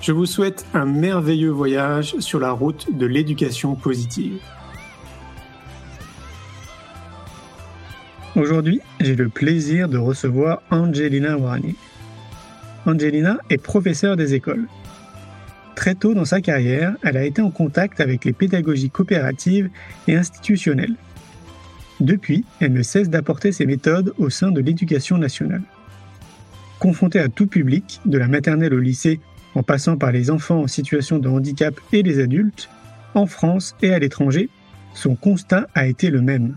Je vous souhaite un merveilleux voyage sur la route de l'éducation positive. Aujourd'hui, j'ai le plaisir de recevoir Angelina Warani. Angelina est professeure des écoles. Très tôt dans sa carrière, elle a été en contact avec les pédagogies coopératives et institutionnelles. Depuis, elle ne cesse d'apporter ses méthodes au sein de l'éducation nationale. Confrontée à tout public, de la maternelle au lycée, en passant par les enfants en situation de handicap et les adultes, en France et à l'étranger, son constat a été le même.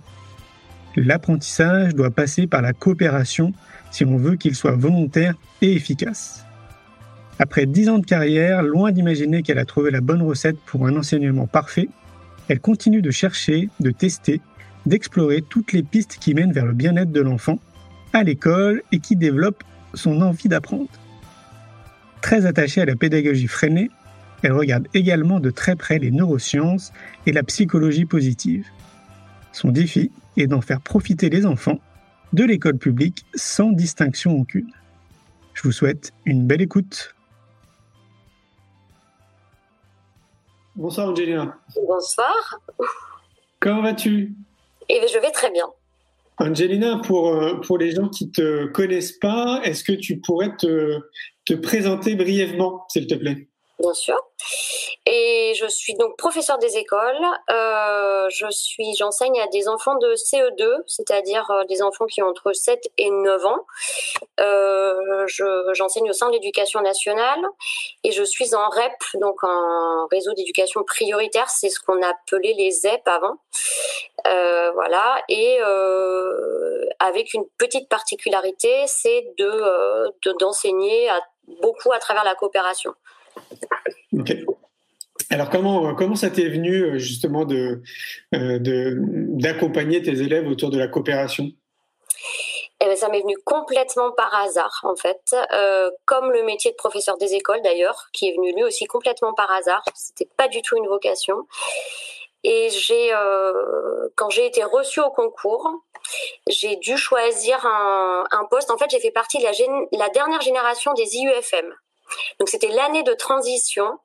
L'apprentissage doit passer par la coopération si on veut qu'il soit volontaire et efficace. Après dix ans de carrière, loin d'imaginer qu'elle a trouvé la bonne recette pour un enseignement parfait, elle continue de chercher, de tester, d'explorer toutes les pistes qui mènent vers le bien-être de l'enfant, à l'école et qui développent son envie d'apprendre. Très attachée à la pédagogie freinée, elle regarde également de très près les neurosciences et la psychologie positive. Son défi est d'en faire profiter les enfants de l'école publique sans distinction aucune. Je vous souhaite une belle écoute. Bonsoir Angelina. Bonsoir. Comment vas-tu? Eh bien, je vais très bien. Angelina, pour, euh, pour les gens qui ne te connaissent pas, est-ce que tu pourrais te, te présenter brièvement, s'il te plaît Bien sûr. Et je suis donc professeur des écoles. Euh, je suis, j'enseigne à des enfants de CE2, c'est-à-dire euh, des enfants qui ont entre 7 et 9 ans. Euh, j'enseigne au sein de l'éducation nationale et je suis en REP, donc en réseau d'éducation prioritaire. C'est ce qu'on appelait les ZEP avant. Euh, voilà. Et avec une petite particularité, c'est de d'enseigner à, beaucoup à travers la coopération. Ok. Alors comment comment ça t'est venu euh, justement de euh, d'accompagner tes élèves autour de la coopération? Eh bien, ça m'est venu complètement par hasard, en fait, euh, comme le métier de professeur des écoles d'ailleurs, qui est venu lui aussi complètement par hasard. C'était pas du tout une vocation. Et j'ai, quand j'ai été reçue au concours, j'ai dû choisir un, poste. En fait, j'ai fait partie de la, dernière génération des IUFM. Donc c'était l'année de transition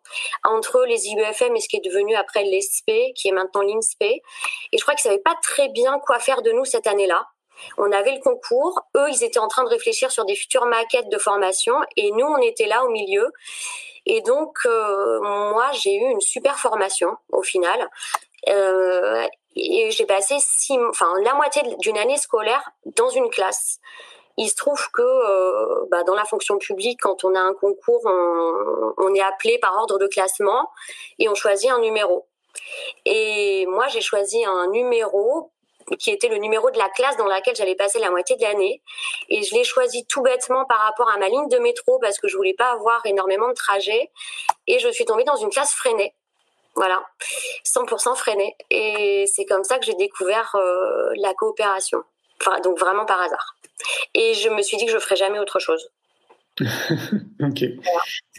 entre les IUFM et ce qui est devenu après l'ESP, qui est maintenant l'INSP. Et je crois qu'ils savaient pas très bien quoi faire de nous cette année-là. On avait le concours, eux ils étaient en train de réfléchir sur des futures maquettes de formation et nous on était là au milieu. Et donc euh, moi j'ai eu une super formation au final. Euh, et j'ai passé six, enfin la moitié d'une année scolaire dans une classe. Il se trouve que euh, bah, dans la fonction publique, quand on a un concours, on, est appelé par ordre de classement et on choisit un numéro. Et moi, j'ai choisi un numéro qui était le numéro de la classe dans laquelle j'allais passer la moitié de l'année. Et je l'ai choisi tout bêtement par rapport à ma ligne de métro parce que je voulais pas avoir énormément de trajets. Et je suis tombée dans une classe freinée. Voilà, 100% freinée. Et c'est comme ça que j'ai découvert euh, la coopération. Donc vraiment par hasard. Et je me suis dit que je ferais jamais autre chose. ok.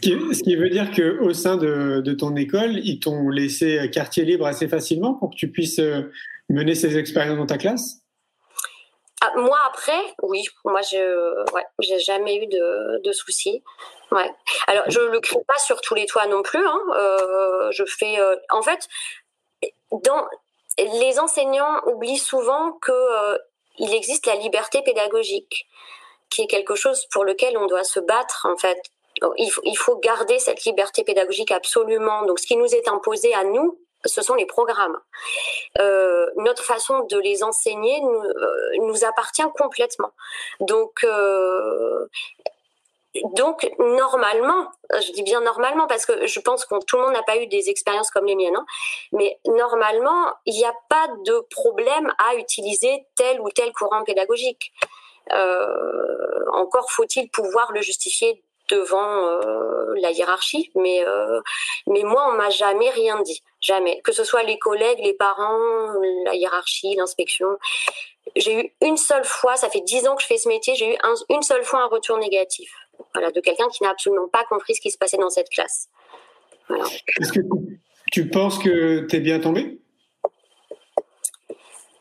Ce, qui, veut dire qu'au sein de, ton école, ils t'ont laissé quartier libre assez facilement pour que tu puisses euh, mener ces expériences dans ta classe? Ah, Moi, après, oui. Moi, je ouais, j'ai jamais eu de, de, soucis. Ouais. Alors, je le crie pas sur tous les toits non plus. Hein. Euh, je fais. Euh, en fait, dans les enseignants oublient souvent que il existe la liberté pédagogique, qui est quelque chose pour lequel on doit se battre en fait. Il faut, il faut garder cette liberté pédagogique absolument. Donc ce qui nous est imposé à nous, ce sont les programmes. Euh, notre façon de les enseigner nous, euh, appartient complètement. Donc, euh, donc normalement, je dis bien normalement parce que je pense que tout le monde n'a pas eu des expériences comme les miennes, hein, mais normalement, il n'y a pas de problème à utiliser tel ou tel courant pédagogique. Euh, encore faut-il pouvoir le justifier devant la hiérarchie, mais mais moi on m'a jamais rien dit, jamais. Que ce soit les collègues, les parents, la hiérarchie, l'inspection. J'ai eu une seule fois, ça fait dix ans que je fais ce métier, j'ai eu une seule fois un retour négatif, voilà, de quelqu'un qui n'a absolument pas compris ce qui se passait dans cette classe. Est-ce que tu penses que tu es bien tombé?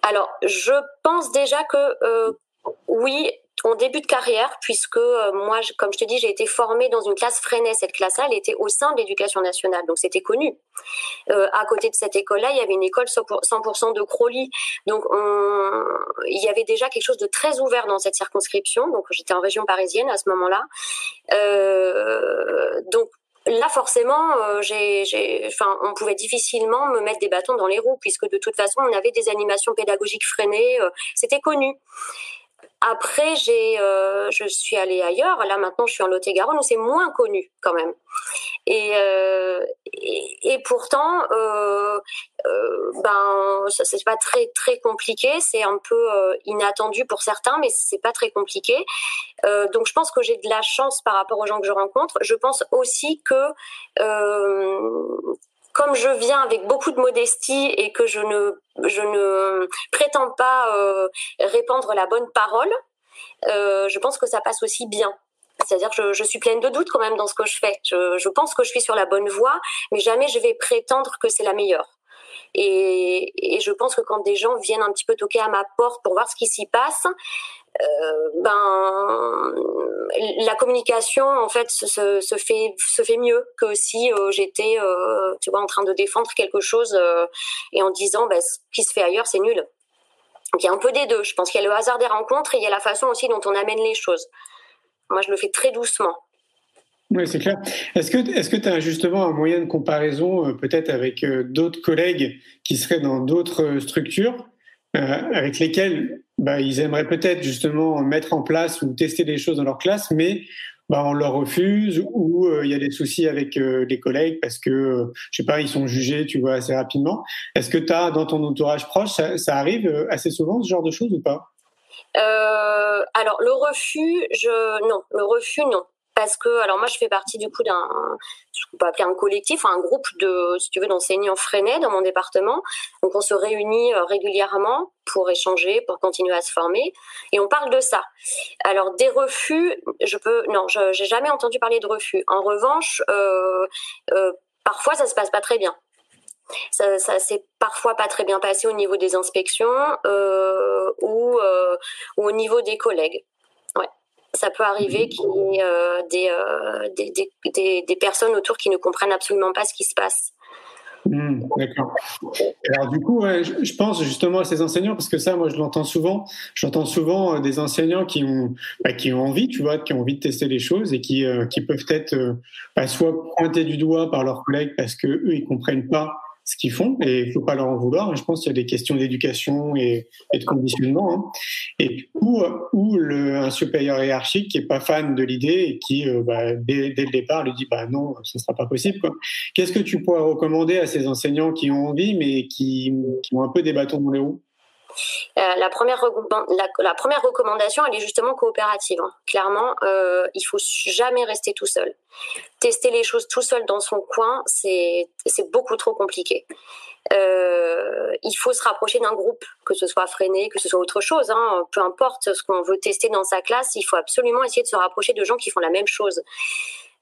Alors, je pense déjà que euh, oui, en début de carrière, puisque euh, moi, comme je te dis, j'ai été formée dans une classe Freinet. Cette classe-là, elle était au sein de l'éducation nationale, donc c'était connu. Euh, à côté de cette école-là, il y avait une école 100% de Crowley. Donc, il y avait déjà quelque chose de très ouvert dans cette circonscription. Donc, j'étais en région parisienne à ce moment-là. Euh, donc, là forcément on pouvait difficilement me mettre des bâtons dans les roues puisque de toute façon on avait des animations pédagogiques freinées c'était connu après, j'ai, euh, je suis allée ailleurs. Là, maintenant, je suis en Lot-et-Garonne où c'est moins connu quand même. Et, euh, et, pourtant, euh, euh, ben, c'est pas très très compliqué. C'est un peu euh, inattendu pour certains, mais c'est pas très compliqué. Euh, donc, je pense que j'ai de la chance par rapport aux gens que je rencontre. Je pense aussi que comme je viens avec beaucoup de modestie et que je ne, je ne prétends pas euh, répandre la bonne parole, euh, je pense que ça passe aussi bien. C'est-à-dire que je, je, suis pleine de doutes quand même dans ce que je fais. Je, je pense que je suis sur la bonne voie, mais jamais je vais prétendre que c'est la meilleure. Et, et, je pense que quand des gens viennent un petit peu toquer à ma porte pour voir ce qui s'y passe, ben la communication en fait se, fait se fait mieux que si euh, j'étais euh, tu vois en train de défendre quelque chose euh, et en disant ben, ce qui se fait ailleurs c'est nul. Donc il y a un peu des deux. Je pense qu'il y a le hasard des rencontres et il y a la façon aussi dont on amène les choses. Moi je le fais très doucement. Oui, c'est clair. Est-ce que est-ce que tu as justement un moyen de comparaison peut-être avec d'autres collègues qui seraient dans d'autres structures? Avec lesquels bah, ils aimeraient peut-être justement mettre en place ou tester des choses dans leur classe, mais bah, on leur refuse ou euh, il y a des soucis avec euh, les collègues parce que, euh, je sais pas, ils sont jugés, tu vois, assez rapidement. Est-ce que tu as dans ton entourage proche, ça, arrive assez souvent ce genre de choses ou pas? Alors le refus, non, le refus non parce que alors moi je fais partie du coup d'un ce qu'on appeler un collectif, un groupe de si tu veux d'enseignants freinés dans mon département. Donc on se réunit euh, régulièrement pour échanger, pour continuer à se former et on parle de ça. Alors des refus, je peux non, j'ai jamais entendu parler de refus. En revanche, euh, euh, parfois ça se passe pas très bien. Ça, ça s'est parfois pas très bien passé au niveau des inspections ou au niveau des collègues ça peut arriver qu'il y ait euh, euh, des, des, des, personnes autour qui ne comprennent absolument pas ce qui se passe. Mmh, d'accord. Alors du coup, je pense justement à ces enseignants parce que ça, moi, je l'entends souvent. J'entends souvent euh, des enseignants qui ont, bah, qui ont envie, tu vois, qui ont envie de tester les choses et qui, qui peuvent être bah, soit pointés du doigt par leurs collègues parce que eux, ils comprennent pas ce qu'ils font et il faut pas leur en vouloir. Je pense qu'il y a des questions d'éducation et, de conditionnement. Hein. Et ou, un supérieur hiérarchique qui est pas fan de l'idée et qui euh, bah, dès, le départ lui dit bah non, ce sera pas possible. Qu'est-ce que tu pourrais recommander à ces enseignants qui ont envie mais qui, ont un peu des bâtons dans les roues? La, première la, la, première recommandation, elle est justement coopérative. Hein. Clairement, euh, il faut jamais rester tout seul. Tester les choses tout seul dans son coin, c'est beaucoup trop compliqué. Euh, il faut se rapprocher d'un groupe, que ce soit freiné, que ce soit autre chose. Hein. Peu importe ce qu'on veut tester dans sa classe, il faut absolument essayer de se rapprocher de gens qui font la même chose.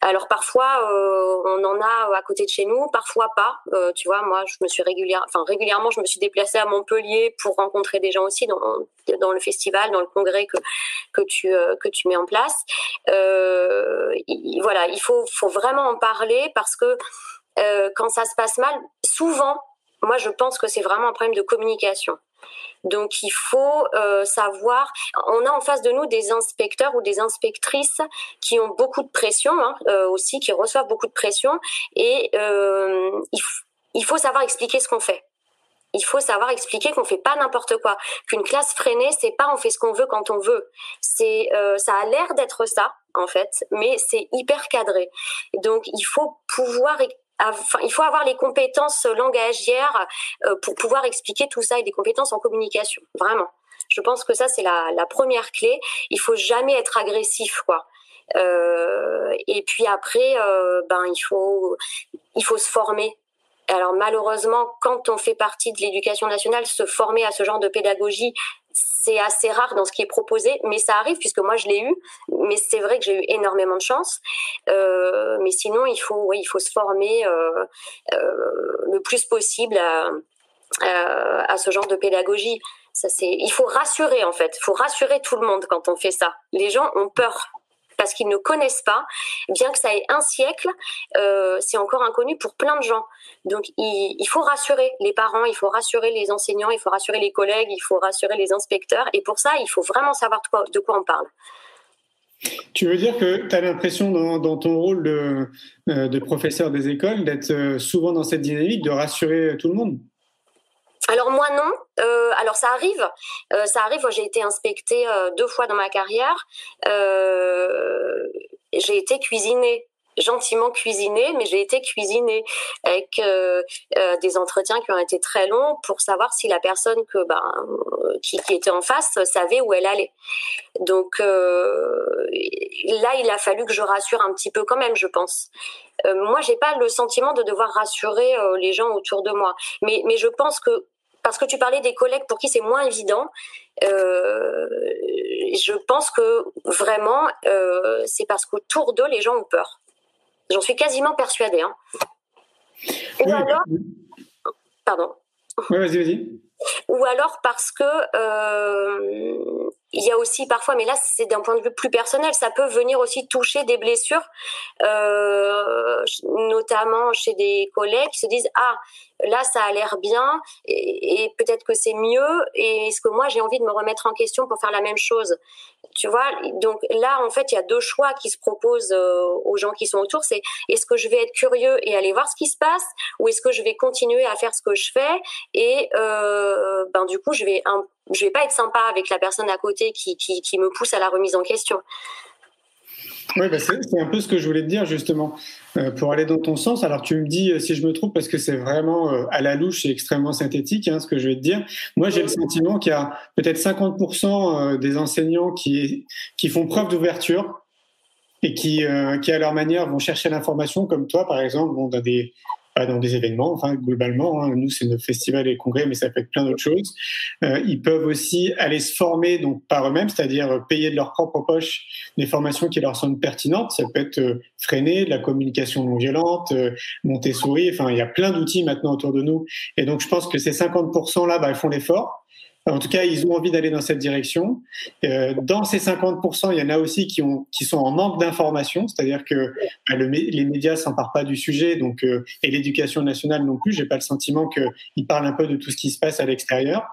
Alors parfois euh, on en a à côté de chez nous, parfois pas. Euh, tu vois, moi je me suis régulière, enfin régulièrement je me suis déplacée à Montpellier pour rencontrer des gens aussi dans, dans le festival, dans le congrès que que tu euh, que tu mets en place. voilà, il faut faut vraiment en parler parce que quand ça se passe mal, souvent, moi je pense que c'est vraiment un problème de communication. Donc il faut euh, savoir, on a en face de nous des inspecteurs ou des inspectrices qui ont beaucoup de pression hein, euh, aussi, qui reçoivent beaucoup de pression et euh, il faut savoir expliquer ce qu'on fait. Il faut savoir expliquer qu'on fait pas n'importe quoi, qu'une classe freinée, c'est pas on fait ce qu'on veut quand on veut. C'est ça a l'air d'être ça en fait, mais c'est hyper cadré. Donc il faut pouvoir Il faut avoir les compétences langagières euh, pour pouvoir expliquer tout ça et des compétences en communication, vraiment. Je pense que ça c'est la, la première clé. Il faut jamais être agressif, quoi. Euh, et puis après, euh, ben il faut il faut se former alors malheureusement, quand on fait partie de l'éducation nationale, se former à ce genre de pédagogie, c'est assez rare dans ce qui est proposé, mais ça arrive puisque moi je l'ai eu. Mais c'est vrai que j'ai eu énormément de chance. Euh, mais sinon, il faut, oui, il faut se former euh, euh, le plus possible à, à, ce genre de pédagogie. Ça, c'est, il faut rassurer en fait. Il faut rassurer tout le monde quand on fait ça. Les gens ont peur parce qu'ils ne connaissent pas, bien que ça ait un siècle, euh, c'est encore inconnu pour plein de gens. Donc il, faut rassurer les parents, il faut rassurer les enseignants, il faut rassurer les collègues, il faut rassurer les inspecteurs, et pour ça, il faut vraiment savoir de quoi, on parle. Tu veux dire que tu as l'impression dans, ton rôle de, euh, de, professeur des écoles d'être euh, souvent dans cette dynamique de rassurer tout le monde? Alors moi non. Euh, alors ça arrive, euh, ça arrive. J'ai été inspectée euh, deux fois dans ma carrière. j'ai été cuisinée gentiment cuisinée, mais j'ai été cuisinée avec des entretiens qui ont été très longs pour savoir si la personne ben qui, qui était en face savait où elle allait. Donc là, il a fallu que je rassure un petit peu quand même, je pense. moi, j'ai pas le sentiment de devoir rassurer les gens autour de moi, mais mais je pense que parce que tu parlais des collègues pour qui c'est moins évident. Euh, je pense que vraiment, euh, c'est parce qu'autour d'eux, les gens ont peur. J'en suis quasiment persuadée. Hein. Ou alors, pardon. Oui, vas-y, vas-y. Ou alors parce que euh, il y a aussi parfois, mais là c'est d'un point de vue plus personnel, ça peut venir aussi toucher des blessures, euh, notamment chez des collègues qui se disent ah là ça a l'air bien et, peut-être que c'est mieux et est-ce que moi j'ai envie de me remettre en question pour faire la même chose? Tu vois donc là en fait il y a deux choix qui se proposent euh, aux gens qui sont autour. C'est est-ce que je vais être curieux et aller voir ce qui se passe ou est-ce que je vais continuer à faire ce que je fais et euh, ben du coup je vais je vais pas être sympa avec la personne à côté qui, qui, me pousse à la remise en question. Oui, bah, c'est un peu ce que je voulais te dire justement, pour aller dans ton sens. Alors tu me dis euh, si je me trompe parce que c'est vraiment euh, à la louche et extrêmement synthétique hein, ce que je vais te dire. Moi j'ai le sentiment qu'il y a peut-être 50% des enseignants qui, qui font preuve d'ouverture et qui, qui à leur manière vont chercher l'information comme toi par exemple bon, dans des dans des événements, enfin globalement, hein, nous c'est notre festival et congrès, mais ça peut être plein d'autres choses. Euh, ils peuvent aussi aller se former donc par eux-mêmes, c'est-à-dire payer de leur propre poche des formations qui leur semblent pertinentes. Ça peut être euh, freiner de la communication non violente, euh, Montessori, enfin il y a plein d'outils maintenant autour de nous. Et donc je pense que ces 50% là, bah, ils font l'effort. En tout cas, ils ont envie d'aller dans cette direction. Euh, dans ces 50%, il y en a aussi qui, ont, qui sont en manque d'informations, c'est-à-dire que bah, le, les médias s'emparent pas du sujet, donc euh, et l'éducation nationale non plus. J'ai pas le sentiment qu'ils parlent un peu de tout ce qui se passe à l'extérieur.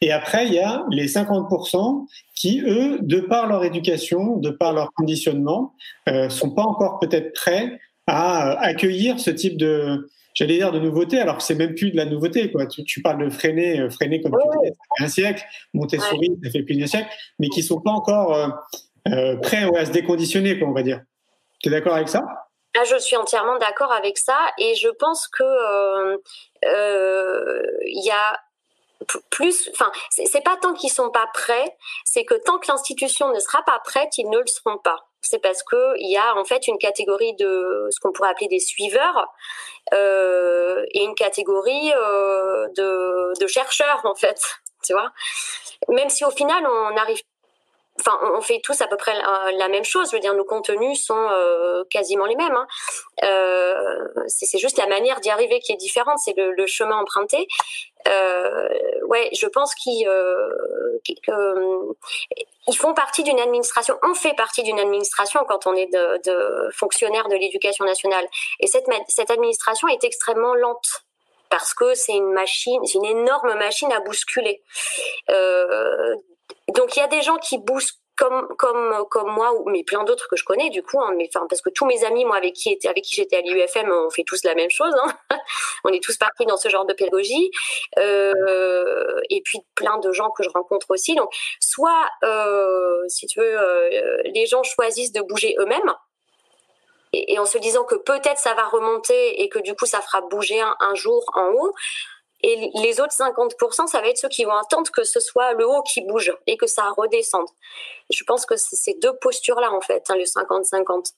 Et après, il y a les 50% qui, eux, de par leur éducation, de par leur conditionnement, euh, sont pas encore peut-être prêts à euh, accueillir ce type de j'allais dire de nouveauté, alors que c'est même plus de la nouveauté. Quoi. Tu, parles de freiner, euh, freiner comme tu disais, ça fait un siècle, Montessori, ça fait plus d'un siècle, mais qui sont pas encore euh, euh, prêts à se déconditionner, quoi, on va dire. Tu es d'accord avec ça? Ah, je suis entièrement d'accord avec ça et je pense que il y a plus, enfin, c'est pas tant qu'ils sont pas prêts, c'est que tant que l'institution ne sera pas prête, ils ne le seront pas c'est parce que il y a en fait une catégorie de ce qu'on pourrait appeler des suiveurs euh, et une catégorie euh, de, de chercheurs en fait, tu vois. Même si au final on arrive enfin, on fait tous à peu près la, même chose. Je veux dire, nos contenus sont euh, quasiment les mêmes. Hein. Euh, c'est juste la manière d'y arriver qui est différente. C'est le, chemin emprunté. Euh, ouais, je pense qu'ils ils font partie d'une administration. On fait partie d'une administration quand on est de, de fonctionnaire de l'éducation nationale. Et cette, cette administration est extrêmement lente parce que c'est une machine, c'est une énorme machine à bousculer. Euh, donc il y a des gens qui bousculent comme comme comme moi mais plein d'autres que je connais du coup hein, parce que tous mes amis moi avec qui avec qui j'étais à l'UFM on fait tous la même chose hein. on est tous partis dans ce genre de pédagogie euh, et puis plein de gens que je rencontre aussi donc soit euh, si tu veux euh, les gens choisissent de bouger eux-mêmes et, en se disant que peut-être ça va remonter et que du coup ça fera bouger un jour en haut et les autres 50%, ça va être ceux qui vont attendre que ce soit le haut qui bouge et que ça redescende. Je pense que c'est ces deux postures-là, en fait, hein, le 50-50.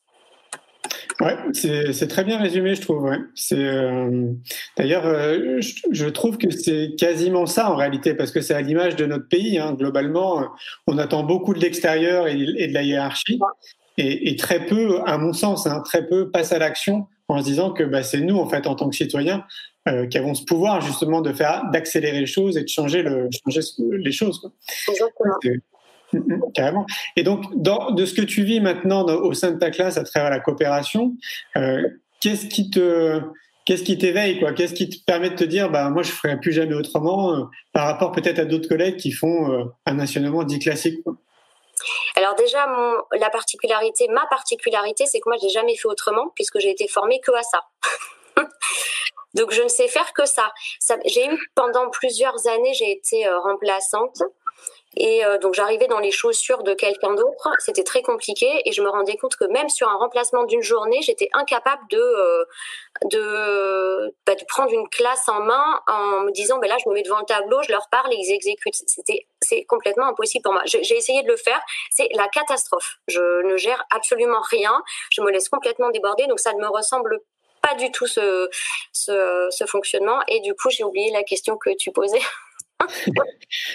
Ouais, c'est très bien résumé, je trouve. Ouais. Euh, d'ailleurs, euh, je, trouve que c'est quasiment ça en réalité, parce que c'est à l'image de notre pays. Hein, globalement, on attend beaucoup de l'extérieur et, de la hiérarchie, et, très peu, à mon sens, hein, très peu passent à l'action en se disant que bah, c'est nous, en fait, en tant que citoyens, euh, qui avons ce pouvoir justement de faire, d'accélérer les choses et de changer, le, changer les choses. Quoi. Exactement. Mm, mm, carrément. Et donc, dans, de ce que tu vis maintenant au sein de ta classe à travers la coopération, euh, qu'est-ce qui te qu'est-ce qui t'éveille quoi? Qu'est-ce qui te permet de te dire bah moi je ferai plus jamais autrement euh, par rapport peut-être à d'autres collègues qui font euh, un nationnement dit classique quoi? Alors déjà, mon, la particularité, ma particularité, c'est que moi, je n'ai jamais fait autrement puisque j'ai été formée que à ça. Donc je ne sais faire que ça. ça j'ai eu pendant plusieurs années, j'ai été euh, remplaçante. Et euh, donc j'arrivais dans les chaussures de quelqu'un d'autre, c'était très compliqué et je me rendais compte que même sur un remplacement d'une journée, j'étais incapable de euh, de, bah, de prendre une classe en main en me disant ben là je me mets devant le tableau, je leur parle et ils exécutent. C'était c'est complètement impossible pour moi. J'ai essayé de le faire, c'est la catastrophe. Je ne gère absolument rien, je me laisse complètement déborder donc ça ne me ressemble pas du tout ce, fonctionnement. Et du coup, j'ai oublié la question que tu posais.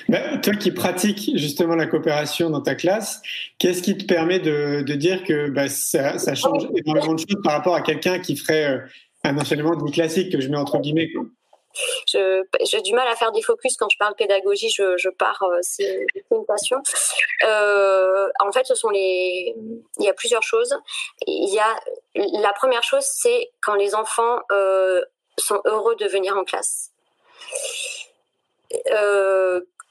Bah, toi qui pratiques justement la coopération dans ta classe, qu'est-ce qui te permet de, dire que ça, ça, change énormément de choses par rapport à quelqu'un qui ferait euh, un enseignement dit classique que je mets entre guillemets j'ai du mal à faire des focus quand je parle pédagogie. Je, je pars, euh, c'est une passion. Euh, en fait, ce sont les. Il y a plusieurs choses. Il y a la première chose, c'est quand les enfants euh, sont heureux de venir en classe.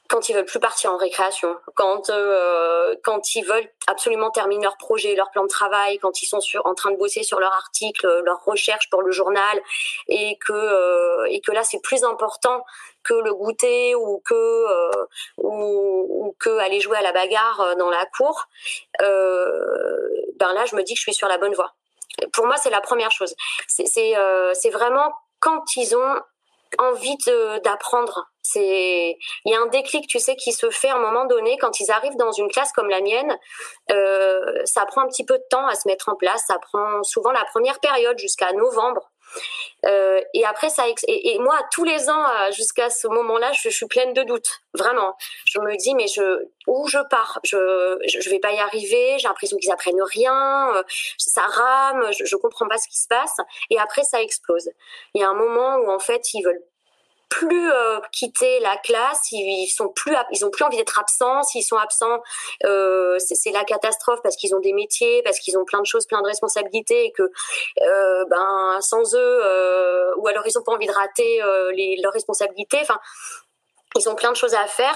Quand ils veulent plus partir en récréation, quand euh, quand ils veulent absolument terminer leur projet, leur plan de travail, quand ils sont sur, en train de bosser sur leur article, leur recherche pour le journal, et que euh, et que là c'est plus important que le goûter ou que euh, ou, que aller jouer à la bagarre dans la cour, ben là je me dis que je suis sur la bonne voie. Pour moi c'est la première chose. C'est c'est vraiment quand ils ont envie d'apprendre. C'est il y a un déclic, tu sais, qui se fait à un moment donné quand ils arrivent dans une classe comme la mienne. Euh, ça prend un petit peu de temps à se mettre en place. Ça prend souvent la première période jusqu'à novembre. Euh, et après ça et, moi tous les ans euh, jusqu'à ce moment-là, je, suis pleine de doutes, vraiment. Je me dis mais je où je pars, je je, vais pas y arriver. J'ai l'impression qu'ils apprennent rien, euh, ça rame, je, je comprends pas ce qui se passe. Et après ça explose. Il y a un moment où en fait ils veulent plus euh, quitter la classe, ils, sont plus, ils ont plus envie d'être absents. S'ils sont absents, euh, c'est la catastrophe parce qu'ils ont des métiers, parce qu'ils ont plein de choses, plein de responsabilités et que euh, ben sans eux, euh, ou alors ils ont pas envie de rater euh, les, leurs responsabilités. Enfin, ils ont plein de choses à faire.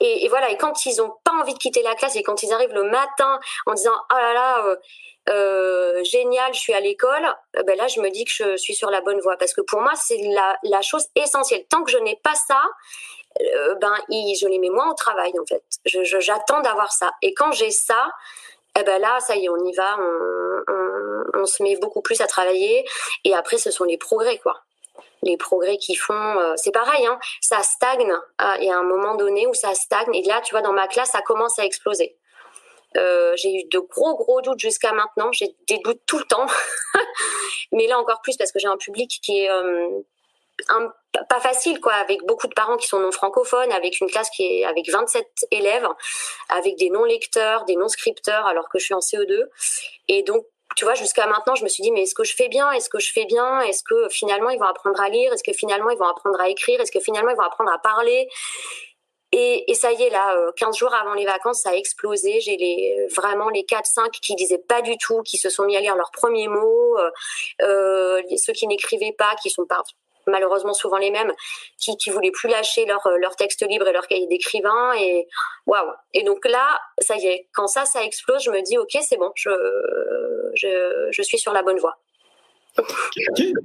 Et, et, voilà. Et quand ils ont pas envie de quitter la classe et quand ils arrivent le matin en disant oh là là euh, génial, je suis à l'école, euh, ben là je me dis que je suis sur la bonne voie parce que pour moi c'est la, la chose essentielle. Tant que je n'ai pas ça, euh, ben je les mets moins au travail en fait. J'attends je, j'attends d'avoir ça. Et quand j'ai ça, eh ben là ça y est, on y va, on, on, on, se met beaucoup plus à travailler. Et après ce sont les progrès quoi. Les progrès qui font, euh, c'est pareil, hein, ça stagne. Il y a un moment donné où ça stagne et là tu vois dans ma classe ça commence à exploser. Euh, j'ai eu de gros gros doutes jusqu'à maintenant. J'ai des doutes tout le temps, mais là encore plus parce que j'ai un public qui est euh, pas facile quoi, avec beaucoup de parents qui sont non francophones, avec une classe qui est avec 27 élèves, avec des non lecteurs, des non scripteurs, alors que je suis en CE2. Et donc tu vois, jusqu'à maintenant, je me suis dit, mais est-ce que je fais bien? Est-ce que je fais bien? Est-ce que finalement ils vont apprendre à lire? Est-ce que finalement ils vont apprendre à écrire? Est-ce que finalement ils vont apprendre à parler? Et, ça y est, là, 15 euh, jours avant les vacances, ça a explosé. J'ai les, vraiment les 4-5 qui disaient pas du tout, qui se sont mis à lire leurs premiers mots, euh, euh ceux qui n'écrivaient pas, qui sont malheureusement souvent les mêmes, qui qui voulaient plus lâcher leur texte libre et leur cahier d'écrivain et waouh. Et donc là, ça y est, quand ça ça explose, je me dis ok c'est bon, je je je suis sur la bonne voie.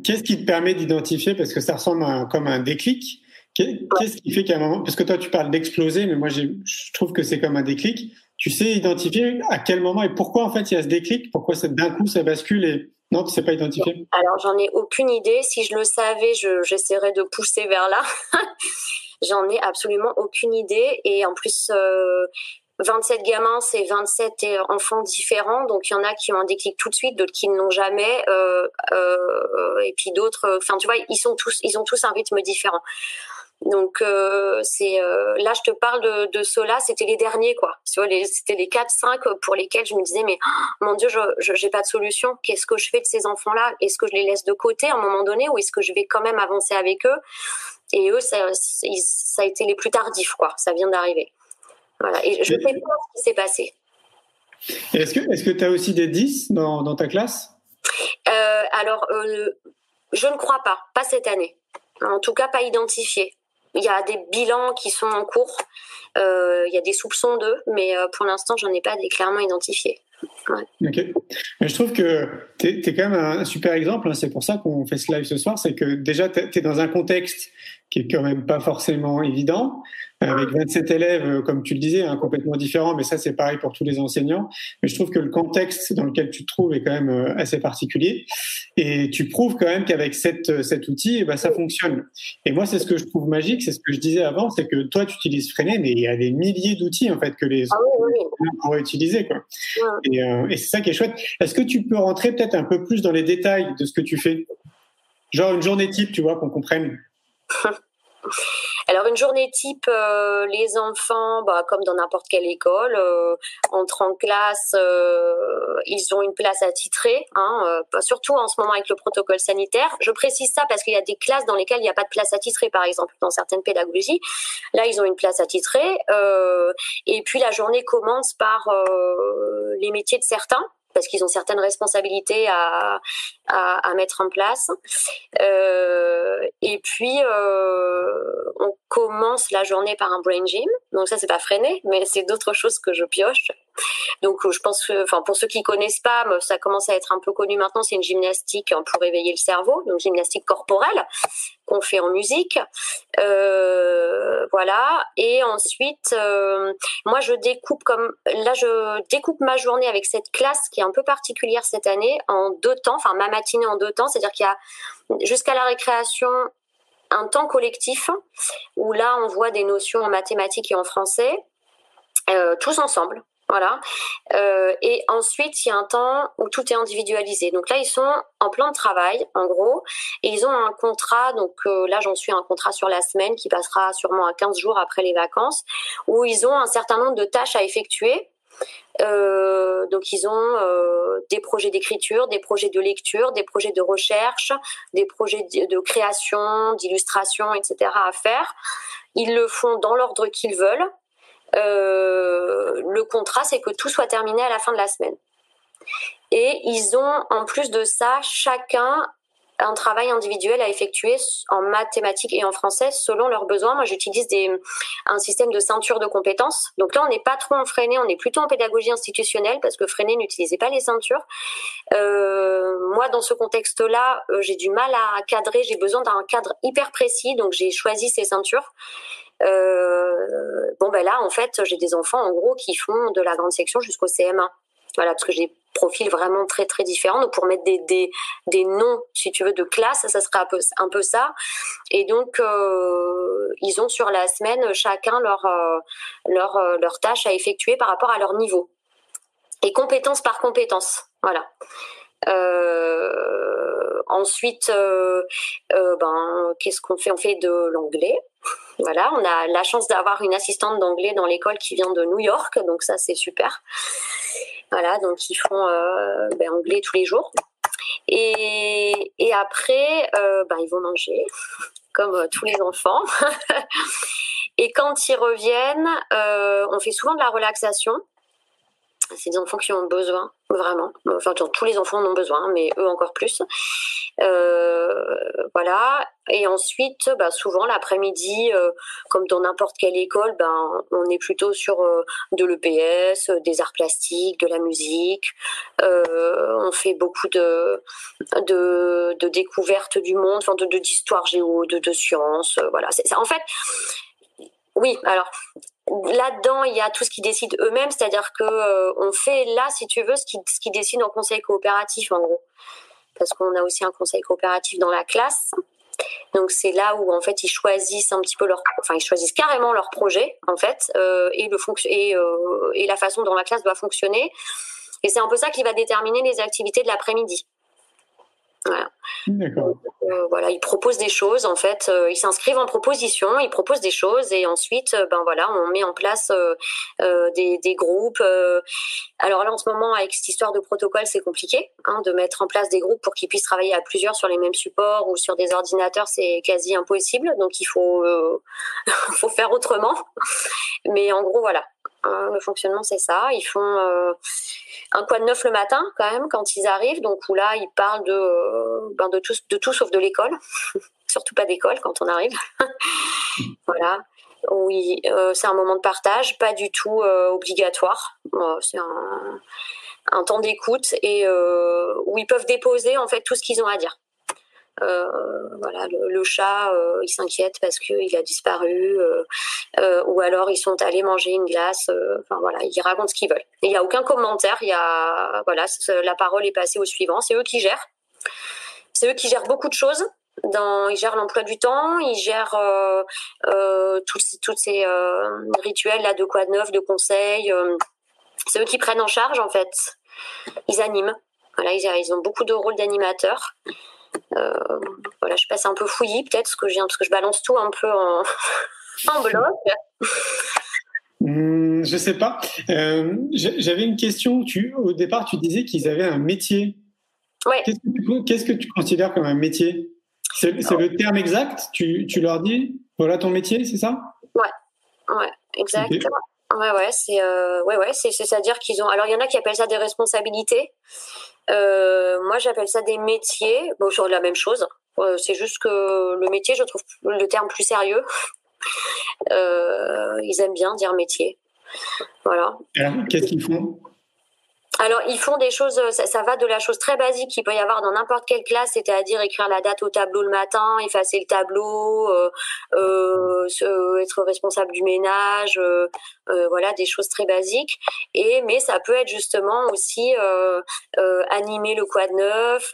Qu'est-ce qui te permet d'identifier parce que ça ressemble à, comme un déclic? Qu'est-ce qui fait qu'à un moment, parce que toi tu parles d'exploser, mais moi je trouve que c'est comme un déclic. Tu sais identifier à quel moment et pourquoi en fait il y a ce déclic Pourquoi d'un coup ça bascule et non, tu sais pas identifier Alors j'en ai aucune idée. Si je le savais, j'essaierais de pousser vers là. j'en ai absolument aucune idée et en plus. 27 euh, gamins, c'est 27 enfants différents, donc il y en a qui ont un déclic tout de suite, d'autres qui n'ont jamais, euh, euh, et puis d'autres, enfin tu vois, ils sont tous, ils ont tous un rythme différent. Donc euh, c'est euh, là je te parle de, de ceux-là, c'était les derniers quoi. C'était les 4 5 pour lesquels je me disais mais oh, mon dieu, je j'ai pas de solution. Qu'est-ce que je fais de ces enfants-là? Est-ce que je les laisse de côté à un moment donné ou est-ce que je vais quand même avancer avec eux? Et eux ça, ça a été les plus tardifs quoi, ça vient d'arriver. Voilà, et je ne sais pas ce qui s'est passé. Est-ce que est-ce que tu as aussi des 10 dans, dans ta classe? Euh, alors je ne crois pas, pas cette année. En tout cas, pas identifié. Il y a des bilans qui sont en cours. Euh, il y a des soupçons d'eux, mais euh, pour l'instant, j'en ai pas des clairement identifiés. Ok. Mais je trouve que tu es, quand même un super exemple. Hein. C'est pour ça qu'on fait ce live ce soir. C'est que déjà, tu es dans un contexte qui est quand même pas forcément évident avec 27 élèves, euh, comme tu le disais, hein, complètement différents, mais ça c'est pareil pour tous les enseignants. Mais je trouve que le contexte dans lequel tu te trouves est quand même euh, assez particulier. Et tu prouves quand même qu'avec cet, euh, cet outil, eh ben, ça fonctionne. Et moi, c'est ce que je trouve magique, c'est ce que je disais avant, c'est que toi, tu utilises Freinet, mais il y a des milliers d'outils en fait que les ah autres pourraient utiliser. Quoi. Et, et c'est ça qui est chouette. Est-ce que tu peux rentrer peut-être un peu plus dans les détails de ce que tu fais? Genre une journée type, tu vois, qu'on comprenne. Alors une journée type, euh, les enfants, bah, comme dans n'importe quelle école, euh, entrent en classe, euh, ils ont une place attitrée, hein, surtout en ce moment avec le protocole sanitaire. Je précise ça parce qu'il y a des classes dans lesquelles il n'y a pas de place attitrée, par exemple, dans certaines pédagogies. Là, ils ont une place attitrée. et puis la journée commence par les métiers de certains parce qu'ils ont certaines responsabilités à, à, à mettre en place. Euh, et puis, euh, on commence la journée par un brain gym. Donc ça, c'est pas freiné, mais c'est d'autres choses que je pioche. Donc je pense que, enfin pour ceux qui connaissent pas, ça commence à être un peu connu maintenant. C'est une gymnastique pour réveiller le cerveau, donc gymnastique corporelle qu'on fait en musique. Euh, voilà. Et ensuite, euh, moi je découpe comme là je découpe ma journée avec cette classe qui est un peu particulière cette année en deux temps, enfin ma matinée en deux temps, c'est-à-dire qu'il y a jusqu'à la récréation un temps collectif où là on voit des notions en mathématiques et en français euh, tous ensemble. Voilà. Euh, et ensuite, il y a un temps où tout est individualisé. Donc là, ils sont en plan de travail, en gros, et ils ont un contrat. Donc euh, là, j'en suis un contrat sur la semaine qui passera sûrement à 15 jours après les vacances, où ils ont un certain nombre de tâches à effectuer. Euh, donc ils ont euh, des projets d'écriture, des projets de lecture, des projets de recherche, des projets de création, d'illustration, etc. à faire. Ils le font dans l'ordre qu'ils veulent. Euh, le contrat, c'est que tout soit terminé à la fin de la semaine. Et ils ont, en plus de ça, chacun un travail individuel à effectuer en mathématiques et en français selon leurs besoins. Moi, j'utilise un système de ceinture de compétences. Donc là, on n'est pas trop en freiné, on est plutôt en pédagogie institutionnelle parce que freiné n'utilisait pas les ceintures. Euh, moi, dans ce contexte-là, euh, j'ai du mal à cadrer, j'ai besoin d'un cadre hyper précis, donc j'ai choisi ces ceintures. Euh, bon, ben là, en fait, j'ai des enfants, en gros, qui font de la grande section jusqu'au CM1. Voilà, parce que j'ai des profils vraiment très très différents. Donc pour mettre des, des, des noms, si tu veux, de classe, ça serait un peu, un peu ça. Et donc euh, ils ont sur la semaine chacun leur euh, leur euh, leur tâche à effectuer par rapport à leur niveau. Et compétence par compétence. Voilà. Ensuite, ben, qu'est-ce qu'on fait? On fait de l'anglais. Voilà, on a la chance d'avoir une assistante d'anglais dans l'école qui vient de New York, donc ça c'est super. Voilà, donc ils font ben, anglais tous les jours. Et, après, ben, ils vont manger, comme tous les enfants. et quand ils reviennent, on fait souvent de la relaxation. C'est des enfants qui ont besoin, vraiment. Enfin, tous les enfants en ont besoin, mais eux encore plus. Voilà. Et ensuite, bah, souvent l'après-midi, comme dans n'importe quelle école, ben on est plutôt sur de l'EPS, des arts plastiques, de la musique. on fait beaucoup de de, découvertes du monde, enfin de d'histoire géo, de, de sciences. voilà. C'est, en fait, oui. Alors là-dedans, il y a tout ce qu'ils décident eux-mêmes, c'est-à-dire que euh, on fait là, si tu veux, ce qu'ils qui décident en conseil coopératif, en gros, parce qu'on a aussi un conseil coopératif dans la classe. Donc c'est là où en fait ils choisissent un petit peu leur, enfin ils choisissent carrément leur projet en fait euh, et le euh, et la façon dont la classe doit fonctionner. Et c'est un peu ça qui va déterminer les activités de l'après-midi. Voilà. Euh, voilà, ils proposent des choses en fait, euh, ils s'inscrivent en proposition, ils proposent des choses et ensuite, euh, ben voilà, on met en place des, des, groupes. alors là, en ce moment, avec cette histoire de protocole, c'est compliqué hein, de mettre en place des groupes pour qu'ils puissent travailler à plusieurs sur les mêmes supports ou sur des ordinateurs, c'est quasi impossible. Donc il faut, faut faire autrement. Mais en gros, voilà, Hein, le fonctionnement, c'est ça. Ils font euh, un quoi de neuf le matin, quand même, quand ils arrivent. Donc, où là, ils parlent de, euh, ben tout, sauf de l'école. Surtout pas d'école quand on arrive. voilà. Oui, euh, c'est un moment de partage, pas du tout obligatoire. c'est un, un, temps d'écoute et où ils peuvent déposer en fait tout ce qu'ils ont à dire. Euh, voilà, le, chat, euh, il s'inquiète parce qu'il a disparu, euh, ou alors ils sont allés manger une glace. Enfin voilà, ils racontent ce qu'ils veulent. Il n'y a aucun commentaire. Il y a voilà, la parole est passée au suivant. C'est eux qui gèrent. C'est eux qui gèrent beaucoup de choses. Ils gèrent l'emploi du temps, ils gèrent tous, ces rituels là de quoi de neuf, de conseils. c'est eux qui prennent en charge en fait. Ils animent. Voilà, ils ont beaucoup de rôles d'animateurs. Euh, voilà, je passe un peu fouillis peut-être parce que je parce que je balance tout un peu en, en bloc. Hmm, je sais pas. Euh, j'avais une question. Tu, au départ, tu disais qu'ils avaient un métier. Ouais. Qu'est-ce que, tu considères comme un métier? C'est le terme exact? Tu, tu, leur dis voilà ton métier, c'est ça? Ouais, ouais, exact. Ouais, ouais, c'est euh, ouais, ouais, c'est à dire qu'ils ont. Alors il y en a qui appellent ça des responsabilités. Euh, moi, j'appelle ça des métiers. Bon, sur la même chose. Euh, c'est juste que le métier, je trouve le terme plus sérieux. Euh, ils aiment bien dire métier. Voilà. Qu'est-ce qu'ils font? Alors, ils font des choses, euh, ça, va de la chose très basique qu'il peut y avoir dans n'importe quelle classe, c'est-à-dire écrire la date au tableau le matin, effacer le tableau, euh, euh, être responsable du ménage, voilà, des choses très basiques. Et mais ça peut être justement aussi animer le quad neuf,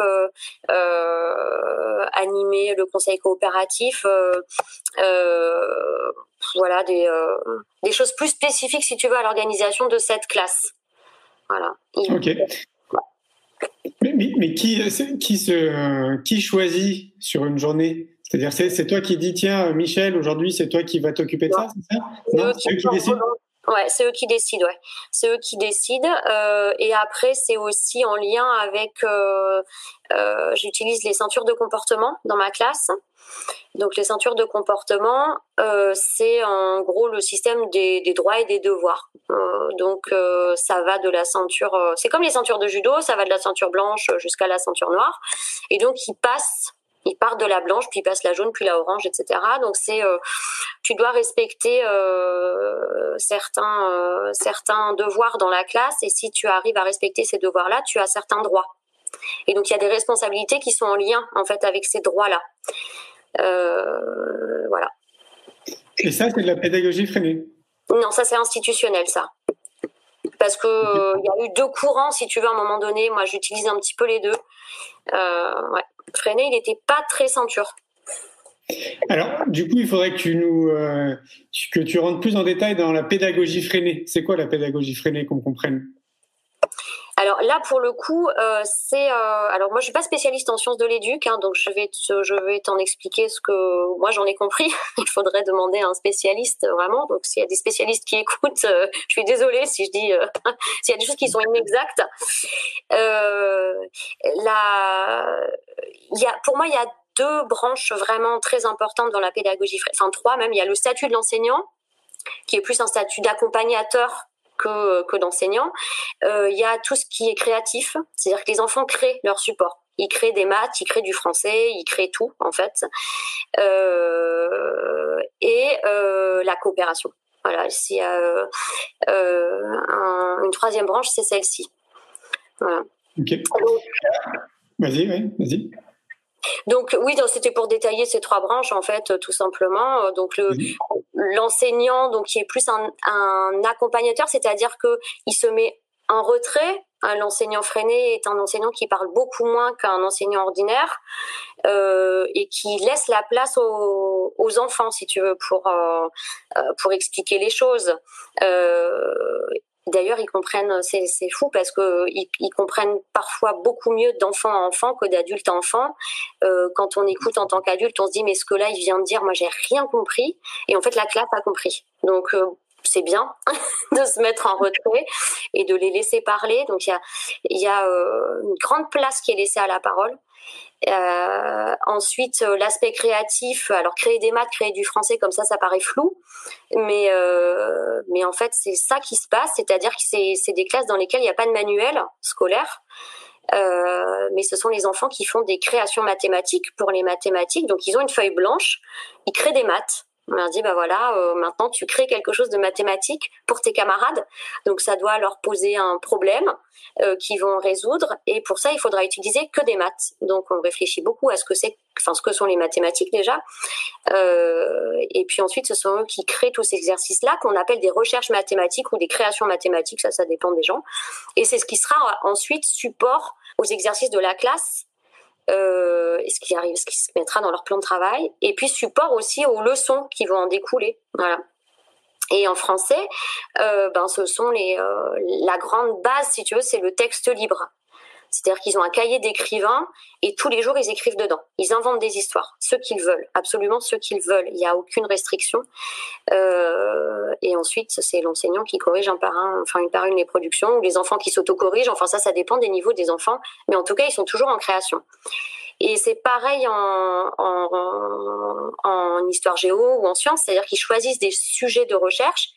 animer le conseil coopératif, voilà, des, des choses plus spécifiques si tu veux à l'organisation de cette classe. Voilà. Ok. Mais, qui, qui, se, qui choisit sur une journée? C'est-à-dire, c'est, toi qui dis, tiens, Michel, aujourd'hui, c'est toi qui vas t'occuper de ça, c'est ça? C'est eux qui, décident Ouais, c'est eux qui décident, ouais. C'est eux qui décident. Euh, et après, c'est aussi en lien avec. Euh, euh, j'utilise les ceintures de comportement dans ma classe. Donc, les ceintures de comportement, c'est en gros le système des, des droits et des devoirs. donc, ça va de la ceinture. c'est comme les ceintures de judo, ça va de la ceinture blanche jusqu'à la ceinture noire. Et donc, ils passent il part de la blanche, puis il passe la jaune, puis la orange, etc. Donc c'est, euh, tu dois respecter euh, certains euh, certains devoirs dans la classe, et si tu arrives à respecter ces devoirs-là, tu as certains droits. Et donc il y a des responsabilités qui sont en lien en fait avec ces droits-là. voilà. Et ça, c'est de la pédagogie freinée? Non, ça c'est institutionnel, ça parce que il y a eu deux courants si tu veux à un moment donné moi j'utilise un petit peu les deux euh, ouais. Freinet, il n'était pas très ceinture. Alors, du coup, il faudrait que tu nous euh, que tu rentres plus en détail dans la pédagogie freinée. C'est quoi la pédagogie freinée qu'on comprenne? Alors là, pour le coup, euh, c'est euh, alors moi je suis pas spécialiste en sciences de l'éduc, hein, donc je vais t'en expliquer ce que moi j'en ai compris. Il faudrait demander à un spécialiste vraiment. Donc s'il y a des spécialistes qui écoutent, euh, je suis désolée si je dis s'il y a des choses qui sont inexactes. pour moi il y a deux branches vraiment très importantes dans la pédagogie, enfin trois même. Il y a le statut de l'enseignant qui est plus un statut d'accompagnateur que, que d'enseignants. Euh, il y a tout ce qui est créatif, c'est-à-dire que les enfants créent leur support. Il crée des maths, il crée du français, il crée tout en fait. Euh, et euh, la coopération. Voilà, s'il y a un, une troisième branche, c'est celle-ci. Voilà. Ok. Vas-y, oui, vas-y. Donc oui, c'était pour détailler ces trois branches en fait, tout simplement. Donc le l'enseignant, donc qui est plus un, un accompagnateur, c'est-à-dire que il se met en retrait. L'enseignant freiné est un enseignant qui parle beaucoup moins qu'un enseignant ordinaire euh, et qui laisse la place aux, aux, enfants, si tu veux, pour euh, euh pour expliquer les choses. Euh, D'ailleurs, ils comprennent, c'est fou parce que ils, ils, comprennent parfois beaucoup mieux d'enfant à enfant que d'adulte à enfant. Euh, quand on écoute en tant qu'adulte, on se dit mais ce que là il vient de dire, moi j'ai rien compris. Et en fait, la classe a compris. Donc euh, c'est bien de se mettre en retrait et de les laisser parler. Donc il y a, euh, une grande place qui est laissée à la parole. Euh, ensuite, euh, l'aspect créatif. Alors, créer des maths, créer du français, comme ça, ça paraît flou, mais euh, mais en fait, c'est ça qui se passe. C'est-à-dire que c'est c'est des classes dans lesquelles il n'y a pas de manuel scolaire. Euh, mais ce sont les enfants qui font des créations mathématiques pour les mathématiques. Donc, ils ont une feuille blanche, ils créent des maths. On leur dit, bah voilà, euh, maintenant tu crées quelque chose de mathématique pour tes camarades. Donc ça doit leur poser un problème euh, qu'ils vont résoudre. Et pour ça, il faudra utiliser que des maths. Donc on réfléchit beaucoup à ce que c'est, enfin ce que sont les mathématiques déjà. Euh, et puis ensuite, ce sont eux qui créent tous ces exercices-là qu'on appelle des recherches mathématiques ou des créations mathématiques. Ça, ça dépend des gens. Et c'est ce qui sera ensuite support aux exercices de la classe ce qui arrive, ce qui se mettra dans leur plan de travail, et puis support aussi aux leçons qui vont en découler. Et en français, euh, ben ce sont les euh, la grande base, si tu veux, c'est le texte libre. C'est-à-dire qu'ils ont un cahier d'écrivain et tous les jours ils écrivent dedans. Ils inventent des histoires, ce qu'ils veulent, absolument ce qu'ils veulent. Il n'y a aucune restriction. Euh, et ensuite, c'est l'enseignant qui corrige un par un, enfin une par une les productions ou les enfants qui s'auto-corrigent. Enfin ça, ça dépend des niveaux des enfants, mais en tout cas ils sont toujours en création. Et c'est pareil en, histoire géo ou en sciences, c'est-à-dire qu'ils choisissent des sujets de recherche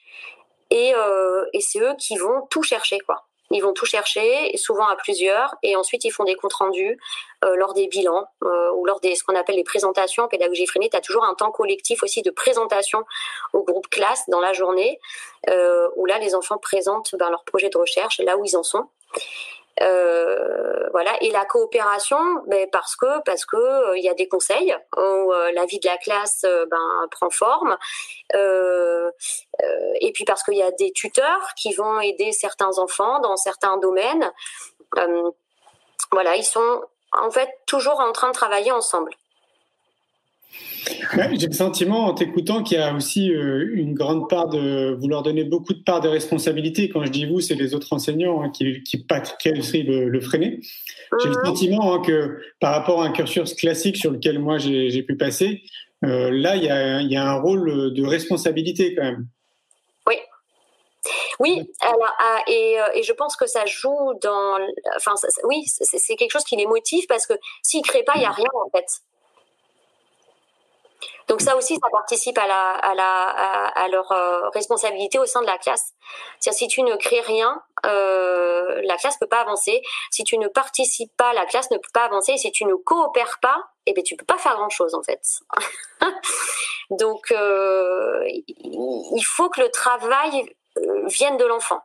et, euh, et c'est eux qui vont tout chercher, quoi. Ils vont tout chercher, souvent à plusieurs, et ensuite ils font des comptes rendus euh, lors des bilans euh, ou lors des ce qu'on appelle les présentations en pédagogie freinée. Tu as toujours un temps collectif aussi de présentation au groupe classe dans la journée, où là les enfants présentent ben, leur projet de recherche, là où ils en sont. Euh, voilà. Et la coopération ben parce que parce que euh, il y a des conseils où euh, la vie de la classe ben prend forme. Et puis parce qu'il y a des tuteurs qui vont aider certains enfants dans certains domaines. Voilà ils sont en fait toujours en train de travailler ensemble j'ai le sentiment en t'écoutant qu'il y a aussi euh, une grande part de vouloir donner beaucoup de part de responsabilité. Quand je dis vous, c'est les autres enseignants hein, qui, qui qui le, le freiner. J'ai le mhm. sentiment hein, que par rapport à un cursus classique sur lequel moi j'ai pu passer, euh, là il y, a, il y a un rôle de responsabilité quand même. Oui, oui, alors, ah, et, euh, et, je pense que ça joue dans. Enfin, oui, c'est quelque chose qui les motive parce que s'ils créent pas, il y a rien en fait. Donc ça aussi, ça participe à, la, à, la, à, leur euh, responsabilité au sein de la classe. C'est-à-dire si tu ne crées rien, euh, la classe peut pas avancer. Si tu ne participes pas, la classe ne peut pas avancer. Si tu ne coopères pas, eh ben tu peux pas faire grand-chose en fait. Donc euh, il faut que le travail euh, vienne de l'enfant.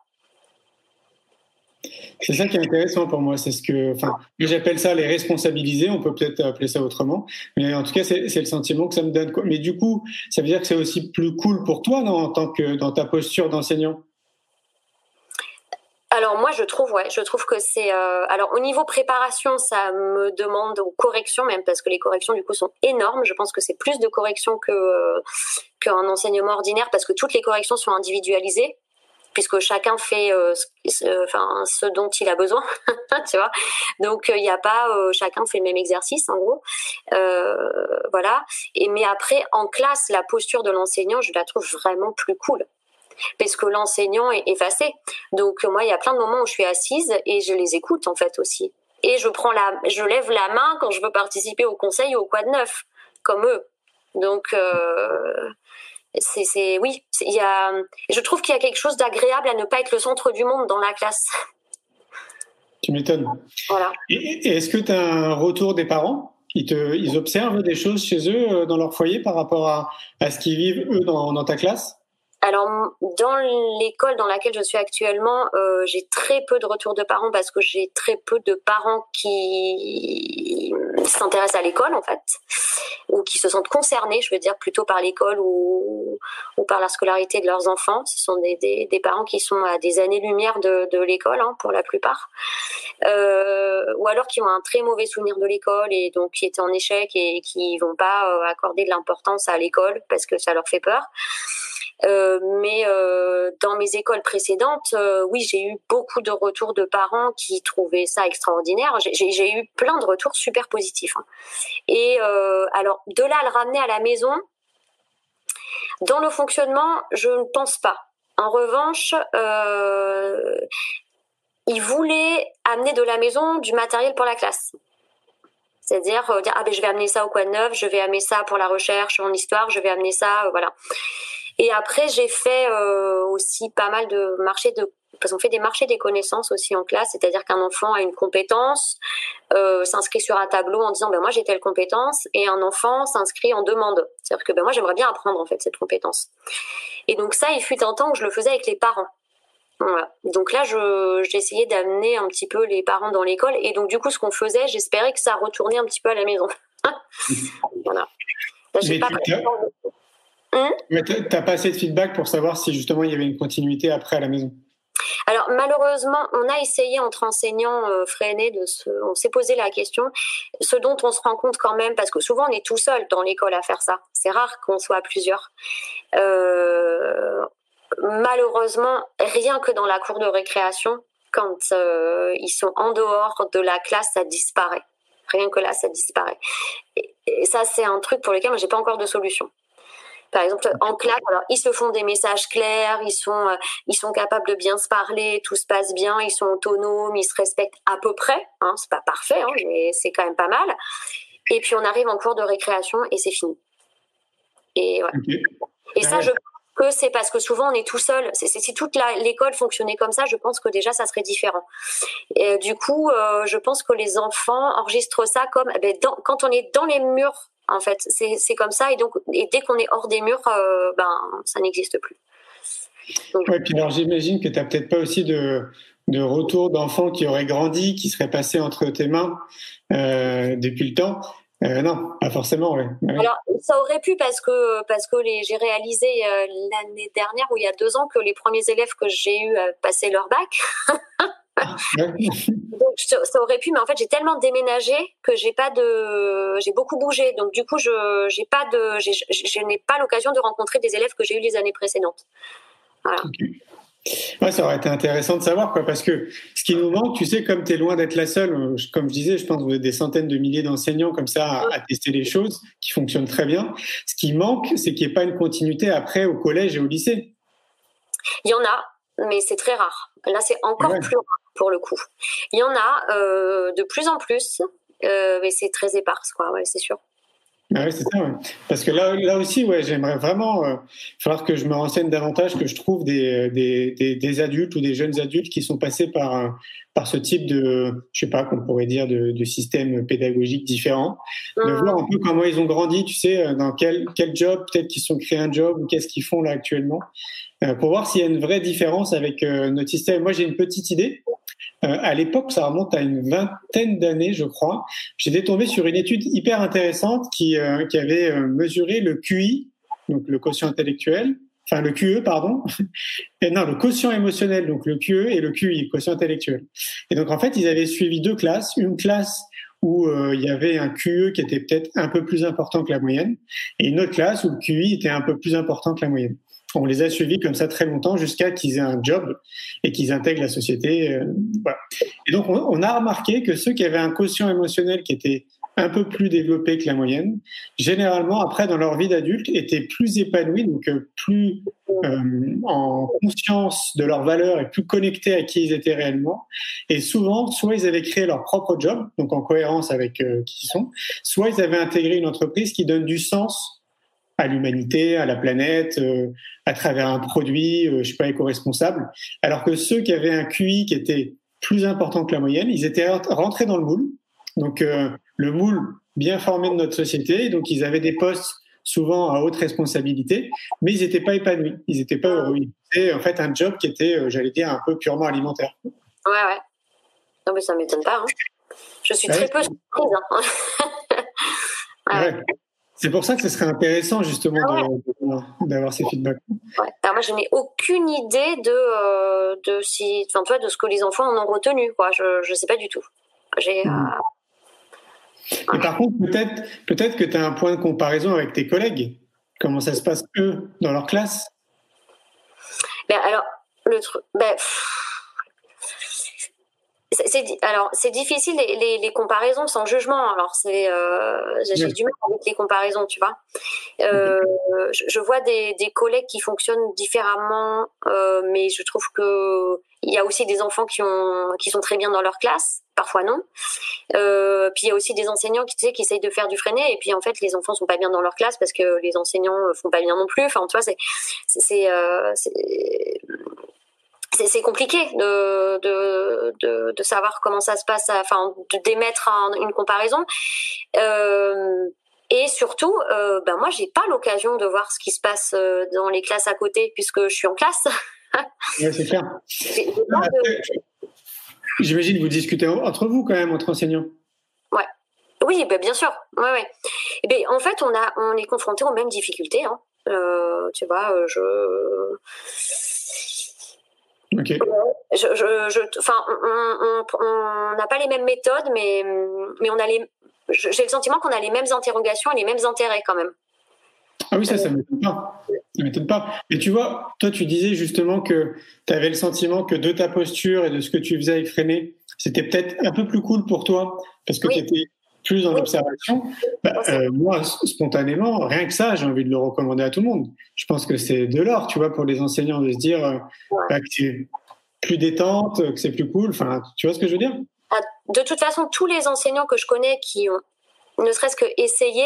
C'est ça qui est intéressant pour moi, c'est ce que, enfin, j'appelle ça les responsabiliser. On peut peut-être appeler ça autrement, mais en tout cas, c'est le sentiment que ça me donne. Mais du coup, ça veut dire que c'est aussi plus cool pour toi, non, en tant que dans ta posture d'enseignant? Alors moi je trouve ouais, je trouve que c'est euh, alors au niveau préparation ça me demande aux corrections même parce que les corrections du coup sont énormes. Je pense que c'est plus de corrections que euh, qu'un enseignement ordinaire parce que toutes les corrections sont individualisées puisque chacun fait euh, ce, enfin ce dont il a besoin, tu vois. Donc il n'y a pas euh, chacun fait le même exercice en gros, euh, voilà. Et mais après en classe, la posture de l'enseignant, je la trouve vraiment plus cool parce que l'enseignant est effacé. Donc moi, il y a plein de moments où je suis assise et je les écoute en fait aussi. Et je prends la, je lève la main quand je veux participer au conseil ou au quad neuf, comme eux. Donc euh, c'est oui, il y a, je trouve qu'il y a quelque chose d'agréable à ne pas être le centre du monde dans la classe. Tu m'étonnes. Voilà. Et, est-ce que tu as un retour des parents? Ils, te, ils observent des choses chez eux euh, dans leur foyer par rapport à, à ce qu'ils vivent eux dans, dans ta classe? Alors, dans l'école dans laquelle je suis actuellement, euh, j'ai très peu de retours de parents parce que j'ai très peu de parents qui s'intéressent à l'école, en fait, ou qui se sentent concernés, je veux dire, plutôt par l'école ou, ou par la scolarité de leurs enfants. Ce sont des, des, des parents qui sont à des années-lumière de, de l'école, hein, pour la plupart. Euh, ou alors qui ont un très mauvais souvenir de l'école et donc qui étaient en échec et qui vont pas euh, accorder de l'importance à l'école parce que ça leur fait peur. Euh, mais euh, dans mes écoles précédentes, euh, oui, j'ai eu beaucoup de retours de parents qui trouvaient ça extraordinaire. J'ai eu plein de retours super positifs. Hein. Et alors, de là à le ramener à la maison, dans le fonctionnement, je ne pense pas. En revanche, euh, ils voulaient amener de la maison du matériel pour la classe. C'est-à-dire dire ah ben je vais amener ça au coin de neuf, je vais amener ça pour la recherche en histoire, je vais amener ça, voilà. Et après, j'ai fait euh, aussi pas mal de marchés de parce qu'on fait des marchés des connaissances aussi en classe, c'est-à-dire qu'un enfant a une compétence, euh, s'inscrit sur un tableau en disant ben moi j'ai telle compétence, et un enfant s'inscrit en demande, c'est-à-dire que ben moi j'aimerais bien apprendre en fait cette compétence. Et donc ça, il fut un temps où je le faisais avec les parents. Voilà. Donc là, j'essayais d'amener un petit peu les parents dans l'école, et donc du coup, ce qu'on faisait, j'espérais que ça retournait un petit peu à la maison. voilà. j'ai pas Hein? Tu n'as pas assez de feedback pour savoir si justement il y avait une continuité après à la maison? Alors malheureusement, on a essayé entre enseignants euh, freinés de se, on s'est posé la question, ce dont on se rend compte quand même, parce que souvent on est tout seul dans l'école à faire ça. C'est rare qu'on soit plusieurs. Euh, malheureusement, rien que dans la cour de récréation, quand euh, ils sont en dehors de la classe, ça disparaît. Rien que là, ça disparaît. Et, et ça, c'est un truc pour lequel moi, j'ai pas encore de solution. Par exemple, en classe, alors ils se font des messages clairs, ils sont, euh, ils sont capables de bien se parler, tout se passe bien, ils sont autonomes, ils se respectent à peu près. Hein, c'est pas parfait, hein, mais c'est quand même pas mal. Et puis on arrive en cours de récréation et c'est fini. Et, ouais. et ça, je que c'est parce que souvent on est tout seul. C'est, si toute l'école fonctionnait comme ça, je pense que déjà ça serait différent. Et, euh, du coup, euh, je pense que les enfants enregistrent ça comme eh ben, quand on est dans les murs en fait, c'est comme ça. Et donc, et dès qu'on est hors des murs, euh, ben, ça n'existe plus. ouais, puis alors j'imagine que tu n'as peut-être pas aussi de, de retour d'enfants qui auraient grandi, qui seraient passés entre tes mains euh, depuis le temps. Euh, non, pas forcément. Ouais. Alors, ça aurait pu parce que parce que j'ai réalisé l'année dernière ou il y a deux ans que les premiers élèves que j'ai eu passaient leur bac. donc ça aurait pu, mais en fait j'ai tellement déménagé que j'ai pas de, j'ai beaucoup bougé, donc du coup je j'ai pas de, je n'ai pas l'occasion de rencontrer des élèves que j'ai eu les années précédentes. Voilà. Ouais, ça aurait été intéressant de savoir, quoi, parce que ce qui nous manque, tu sais, comme tu es loin d'être la seule, comme je disais, je pense que vous êtes des centaines de milliers d'enseignants comme ça à, tester les choses qui fonctionnent très bien. Ce qui manque, c'est qu'il n'y ait pas une continuité après au collège et au lycée. Il y en a, mais c'est très rare. Là, c'est encore plus rare pour le coup. Il y en a euh, de plus en plus, euh, mais c'est très éparse, quoi. Ouais, c'est sûr. Ah oui, c'est ça. Ouais. Parce que là, là aussi, ouais, j'aimerais vraiment euh, falloir que je me renseigne davantage, que je trouve des, des, des, adultes ou des jeunes adultes qui sont passés par, par ce type de, je sais pas, qu'on pourrait dire, de, de système pédagogique différent, de mmh. voir un peu comment ils ont grandi, tu sais, dans quel, quel job, peut-être qu'ils sont créés un job ou qu'est-ce qu'ils font là actuellement, pour voir s'il y a une vraie différence avec notre système. Moi, j'ai une petite idée. Euh, à l'époque, ça remonte à une vingtaine d'années, je crois. J'étais tombé sur une étude hyper intéressante qui, euh, qui avait euh, mesuré le QI, donc le quotient intellectuel, enfin le QE, pardon, et non, le quotient émotionnel, donc le QE et le QI, le quotient intellectuel. Et donc en fait, ils avaient suivi deux classes, une classe où il y avait un QE qui était peut-être un peu plus important que la moyenne, et une autre classe où le QI était un peu plus important que la moyenne on les a suivis comme ça très longtemps jusqu'à qu'ils aient un job et qu'ils intègrent la société. Euh, et donc, on, a remarqué que ceux qui avaient un quotient émotionnel qui était un peu plus développé que la moyenne, généralement, après, dans leur vie d'adulte, étaient plus épanouis, donc euh, plus euh, en conscience de leurs valeurs et plus connectés à qui ils étaient réellement. Et souvent, soit ils avaient créé leur propre job, donc en cohérence avec qui ils sont, soit ils avaient intégré une entreprise qui donne du sens à l'humanité, à la planète, euh, à travers un produit, euh, je sais pas, éco-responsable. Alors que ceux qui avaient un QI qui était plus importants que la moyenne. Ils étaient rentrés dans le moule. Donc, euh, le moule bien formé de notre société. Donc, ils avaient des postes souvent à haute responsabilité, mais ils n'étaient pas épanouis. Ils n'étaient pas heureux. C'était en fait un job qui était, euh, j'allais dire, un peu purement alimentaire. Ouais, ouais. Non, mais ça ne m'étonne pas. Hein. Je suis très peu surprise. Hein. ouais. C'est pour ça que ce serait intéressant justement ah d'avoir ces feedbacks. Alors moi, je n'ai aucune idée de euh, de si, enfin, de ce que les enfants en ont retenu. Quoi. Je ne sais pas du tout. J'ai. Euh, par contre, peut-être peut-être que tu as un point de comparaison avec tes collègues. Comment ça se passe eux dans leur classe? Ben, alors le truc. Ben, c'est alors c'est difficile les, les, comparaisons sans jugement. Alors c'est euh, j'ai du mal avec les comparaisons, tu vois. Euh, je, vois des, des, collègues qui fonctionnent différemment, euh, mais je trouve que il y a aussi des enfants qui ont qui sont très bien dans leur classe, parfois non. Euh, puis il y a aussi des enseignants qui tu sais qui essayent de faire du freiné et puis en fait les enfants sont pas bien dans leur classe parce que les enseignants font pas bien non plus. Enfin tu vois c'est c'est c'est compliqué de, de, de, savoir comment ça se passe, enfin d'émettre une comparaison. Euh, et surtout, euh, ben moi, j'ai pas l'occasion de voir ce qui se passe euh, dans les classes à côté puisque je suis en classe. oui, c'est clair. J'imagine que vous discutez entre vous quand même, entre enseignants. Ouais. Oui, ben bien sûr. Ouais, ouais. Et eh ben, en fait, on, a, on est confronté aux mêmes difficultés. Hein. tu vois, je Je, je, enfin, on n'a pas les mêmes méthodes, mais, mais on a les. J'ai le sentiment qu'on a les mêmes interrogations et les mêmes intérêts quand même. Ah oui, ça, ça m'étonne pas. Ça m'étonne pas. Mais tu vois, toi, tu disais justement que tu avais le sentiment que de ta posture et de ce que tu faisais avec René, c'était peut-être un peu plus cool pour toi parce que tu étais plus en observation. Bah, euh, moi, spontanément, rien que ça, j'ai envie de le recommander à tout le monde. Je pense que c'est de l'or, tu vois, pour les enseignants de se dire euh, bah, que c'est plus détente, que c'est plus cool. Enfin, tu vois ce que je veux dire? Ah, De toute façon, tous les enseignants que je connais qui ont ne serait-ce que essayé,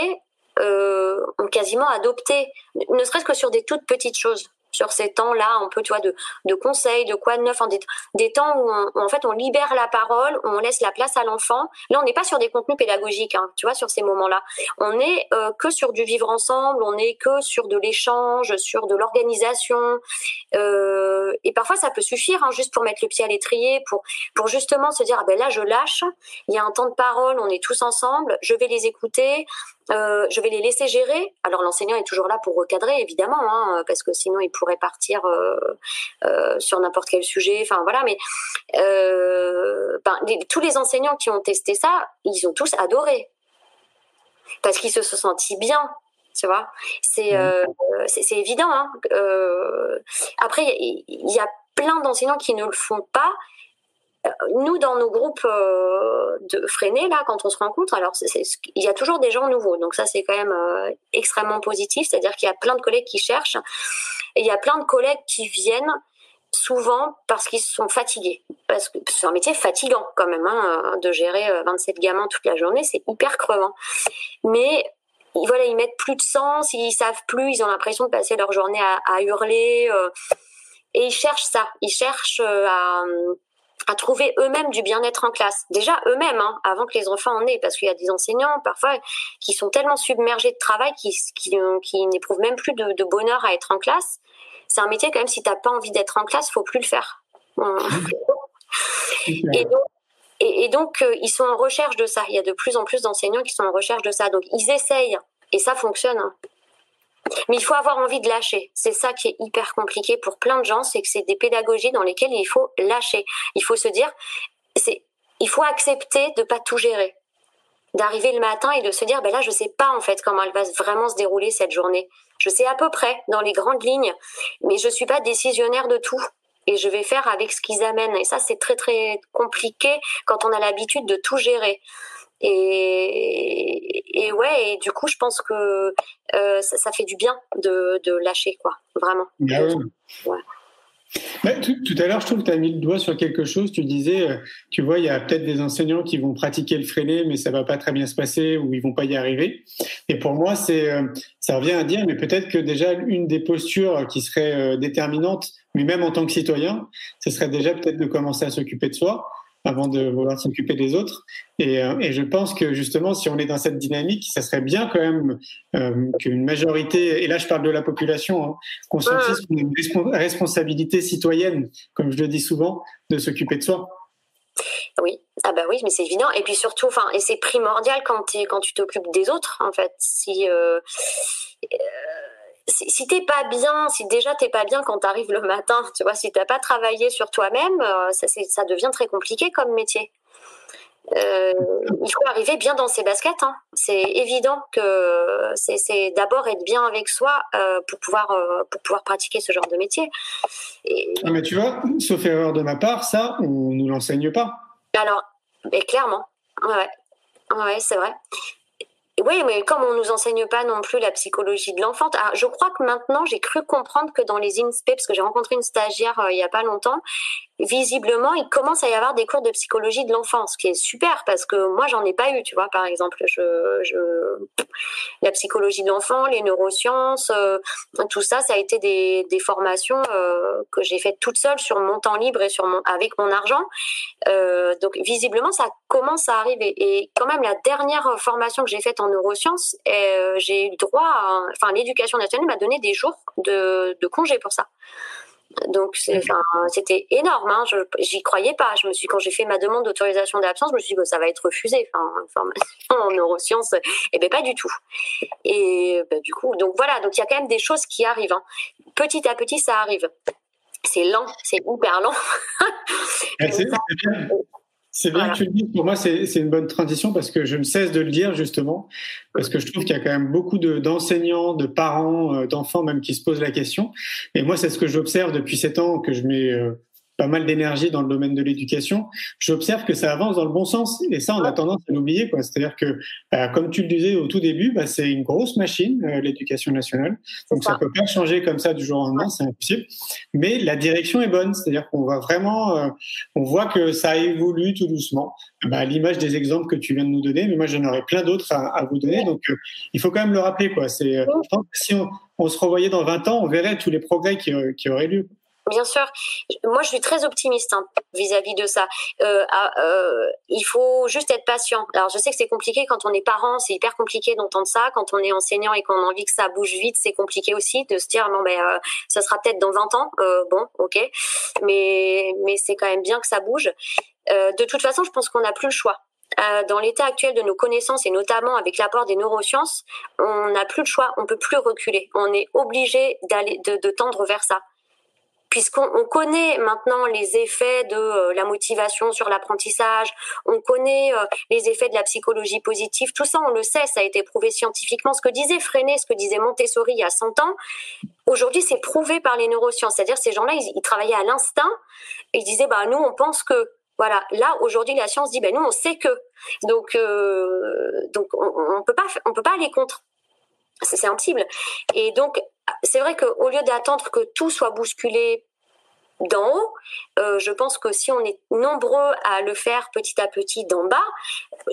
euh, ont quasiment adopté, ne serait-ce que sur des toutes petites choses sur ces temps-là, un peu, tu vois, de, conseils, de quoi de neuf, en des, des temps où, en fait on libère la parole, où on laisse la place à l'enfant. Là, on n'est pas sur des contenus pédagogiques, hein, tu vois, sur ces moments-là. On est euh, que sur du vivre ensemble, on est que sur de l'échange, sur de l'organisation. Euh, et parfois, ça peut suffire, hein, juste pour mettre le pied à l'étrier, pour, pour justement se dire, ah ben là, je lâche, il y a un temps de parole, on est tous ensemble, je vais les écouter, euh, je vais les laisser gérer. Alors l'enseignant est toujours là pour recadrer, évidemment, hein, parce que sinon il pourrait partir euh, euh, sur n'importe quel sujet. Enfin voilà, mais ben, tous les enseignants qui ont testé ça, ils ont tous adoré parce qu'ils se sont sentis bien. Tu vois, c'est mmh. c'est évident. Hein. après, il y, y a plein d'enseignants qui ne le font pas nous, dans nos groupes euh, de freinés, là, quand on se rencontre, alors il y a toujours des gens nouveaux. Donc ça, c'est quand même euh, extrêmement positif. C'est-à-dire qu'il y a plein de collègues qui cherchent et il y a plein de collègues qui viennent souvent parce qu'ils sont fatigués. Parce que c'est un métier fatigant quand même, hein, de gérer 27 euh, gamins toute la journée, c'est hyper crevant. Mais voilà, ils mettent plus de sens, ils savent plus, ils ont l'impression de passer leur journée à, hurler. et ils cherchent ça, ils cherchent à à trouver eux-mêmes du bien-être en classe. Déjà eux-mêmes, hein, avant que les enfants en aient, parce qu'il y a des enseignants parfois qui sont tellement submergés de travail qu'ils qui, qui, n'éprouvent même plus de, bonheur à être en classe. C'est un métier quand même, si t'as pas envie d'être en classe, faut plus le faire. et donc, et, donc euh, ils sont en recherche de ça. Il y a de plus en plus d'enseignants qui sont en recherche de ça. Donc ils essayent, et ça fonctionne. Hein. Mais il faut avoir envie de lâcher. C'est ça qui est hyper compliqué pour plein de gens, c'est que c'est des pédagogies dans lesquelles il faut lâcher. Il faut se dire, c'est, il faut accepter de pas tout gérer. D'arriver le matin et de se dire, ben là, je sais pas en fait comment elle va vraiment se dérouler cette journée. Je sais à peu près dans les grandes lignes, mais je suis pas décisionnaire de tout et je vais faire avec ce qu'ils amènent. Et ça, c'est très très compliqué quand on a l'habitude de tout gérer. Et, et ouais, et du coup, je pense que euh, ça, fait du bien de, de lâcher, quoi, vraiment. Ah ouais. tout, à l'heure, je trouve que tu as mis le doigt sur quelque chose. Tu disais, euh, tu vois, il y a peut-être des enseignants qui vont pratiquer le freiné, mais ça va pas très bien se passer ou ils vont pas y arriver. Et pour moi, c'est, euh, ça revient à dire, mais peut-être que déjà une des postures qui serait déterminante, mais même en tant que citoyen, ce serait déjà peut-être de commencer à s'occuper de soi avant de vouloir s'occuper des autres. Et, et, je pense que justement, si on est dans cette dynamique, ça serait bien quand même qu'une majorité, et là je parle de la population, hein, conscientise une responsabilité citoyenne, comme je le dis souvent, de s'occuper de soi. Oui, ah bah oui, mais c'est évident. Et puis surtout, enfin, et c'est primordial quand, quand tu t'occupes des autres, en fait. Si, euh, euh, si, si t'es pas bien, si déjà t'es pas bien quand t'arrives le matin, tu vois, si t'as pas travaillé sur toi-même, euh, ça, ça devient très compliqué comme métier. Euh, il faut arriver bien dans ses baskets. Hein. C'est évident que c'est d'abord être bien avec soi euh, pour pouvoir euh, pour pouvoir pratiquer ce genre de métier. Et... Ah, mais tu vois, sauf erreur de ma part, ça on nous l'enseigne pas. Alors, mais clairement, ouais, ouais, c'est vrai. Oui, mais comme on nous enseigne pas non plus la psychologie de l'enfant, ah, je crois que maintenant j'ai cru comprendre que dans les INSPE, parce que j'ai rencontré une stagiaire il y a pas longtemps, visiblement, il commence à y avoir des cours de psychologie de l'enfance, ce qui est super parce que moi, j'en ai pas eu, tu vois, par exemple, la psychologie de l'enfant, les neurosciences, euh, tout ça, ça a été des, formations euh, que j'ai faites toute seule sur mon temps libre et avec mon argent. Euh, donc, visiblement, ça commence à arriver. Et quand même, la dernière formation que j'ai faite en neurosciences, j'ai eu droit, à, enfin, l'éducation nationale m'a donné des jours de congé pour ça. Donc c'était énorme. Hein. Je j'y croyais pas. Je me suis quand j'ai fait ma demande d'autorisation d'absence, je me suis dit que ça va être refusé. Enfin, formation en neurosciences, et eh ben pas du tout. Et ben, du coup, donc voilà. Donc il y a quand même des choses qui arrivent. Hein. Petit à petit, ça arrive. C'est lent, c'est hyper lent. C'est bien que tu le dises. Pour moi, c'est une bonne transition parce que je ne cesse de le dire justement, parce que je trouve qu'il y a quand même beaucoup d'enseignants, de, parents, euh, d'enfants même qui se posent la question. Et moi, c'est ce que j'observe depuis sept ans que je mets euh, pas mal d'énergie dans le domaine de l'éducation, j'observe que ça avance dans le bon sens. Et ça, on a tendance à l'oublier. C'est-à-dire que, euh, comme tu le disais au tout début, bah, c'est une grosse machine, euh, l'éducation nationale. Donc ça. ne peut pas changer comme ça du jour au lendemain, c'est impossible. Mais la direction est bonne. C'est-à-dire qu'on va vraiment, euh, on voit que ça évolue tout doucement. Bah, à l'image des exemples que tu viens de nous donner, mais moi j'en aurais plein d'autres à, vous donner. Donc il faut quand même le rappeler. Quoi. C'est, je pense que si on, se revoyait dans 20 ans, on verrait tous les progrès qui, qui auraient lieu. Bien sûr, moi je suis très optimiste hein, vis-à-vis de ça. Euh, ah, euh, il faut juste être patient. Alors je sais que c'est compliqué quand on est parent, c'est hyper compliqué d'entendre ça. Quand on est enseignant et qu'on a envie que ça bouge vite, c'est compliqué aussi de se dire non ben euh, ça sera peut-être dans 20 ans. Euh, bon, ok, mais mais c'est quand même bien que ça bouge. Euh, de toute façon, je pense qu'on n'a plus le choix. Euh, dans l'état actuel de nos connaissances et notamment avec l'apport des neurosciences, on n'a plus le choix, on peut plus reculer. On est obligé d'aller de, de tendre vers ça puisqu'on connaît maintenant les effets de euh, la motivation sur l'apprentissage, on connaît euh, les effets de la psychologie positive, tout ça on le sait, ça a été prouvé scientifiquement. Ce que disait Freinet, ce que disait Montessori il y a 100 ans, aujourd'hui c'est prouvé par les neurosciences. C'est-à-dire ces gens-là, ils, travaillaient à l'instinct, ils disaient bah nous on pense que voilà, là aujourd'hui la science dit ben nous on sait que donc euh, donc on, on peut pas on peut pas aller contre c'est impossible. Et donc, c'est vrai qu'au lieu d'attendre que tout soit bousculé d'en haut, euh, je pense que si on est nombreux à le faire petit à petit d'en bas,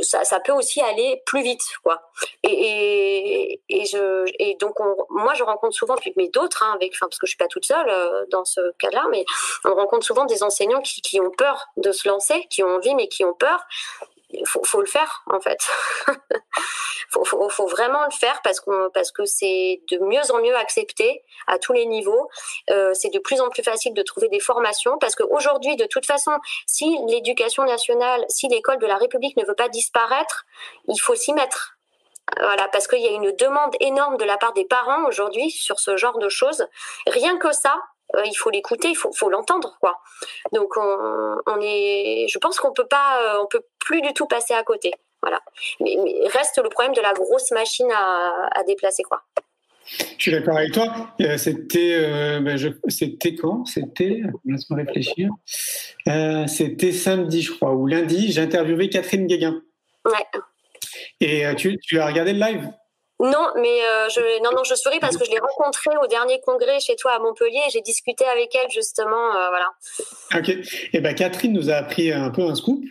ça, peut aussi aller plus vite, quoi. Et, donc on, moi je rencontre souvent, puis mais d'autres, hein, avec, parce que je suis pas toute seule euh, dans ce cas-là, mais on rencontre souvent des enseignants qui, qui ont peur de se lancer, qui ont envie mais qui ont peur, il faut, le faire en fait. faut, faut, vraiment le faire parce parce que c'est de mieux en mieux accepté à tous les niveaux. Euh, c'est de plus en plus facile de trouver des formations parce qu'aujourd'hui, de toute façon, si l'éducation nationale, si l'école de la République ne veut pas disparaître, il faut s'y mettre. Voilà, parce qu'il y a une demande énorme de la part des parents aujourd'hui sur ce genre de choses. Rien que ça, euh, il faut l'écouter, il faut, faut l'entendre, quoi. Donc on, on, est, je pense qu'on peut pas, euh, on peut plus du tout passer à côté, voilà. Mais, mais reste le problème de la grosse machine à, à déplacer, quoi. Je suis d'accord avec toi. Euh, c'était, ben c'était quand? C'était, laisse-moi réfléchir. C'était samedi, je crois, ou lundi. J'ai interviewé Catherine Guéguin. Ouais. Et tu, tu as regardé le live? Non, mais euh, je, non, non, je souris parce que je l'ai rencontrée au dernier congrès chez toi à Montpellier et j'ai discuté avec elle justement, euh, voilà. Ok. Et eh ben Catherine nous a appris un peu un scoop.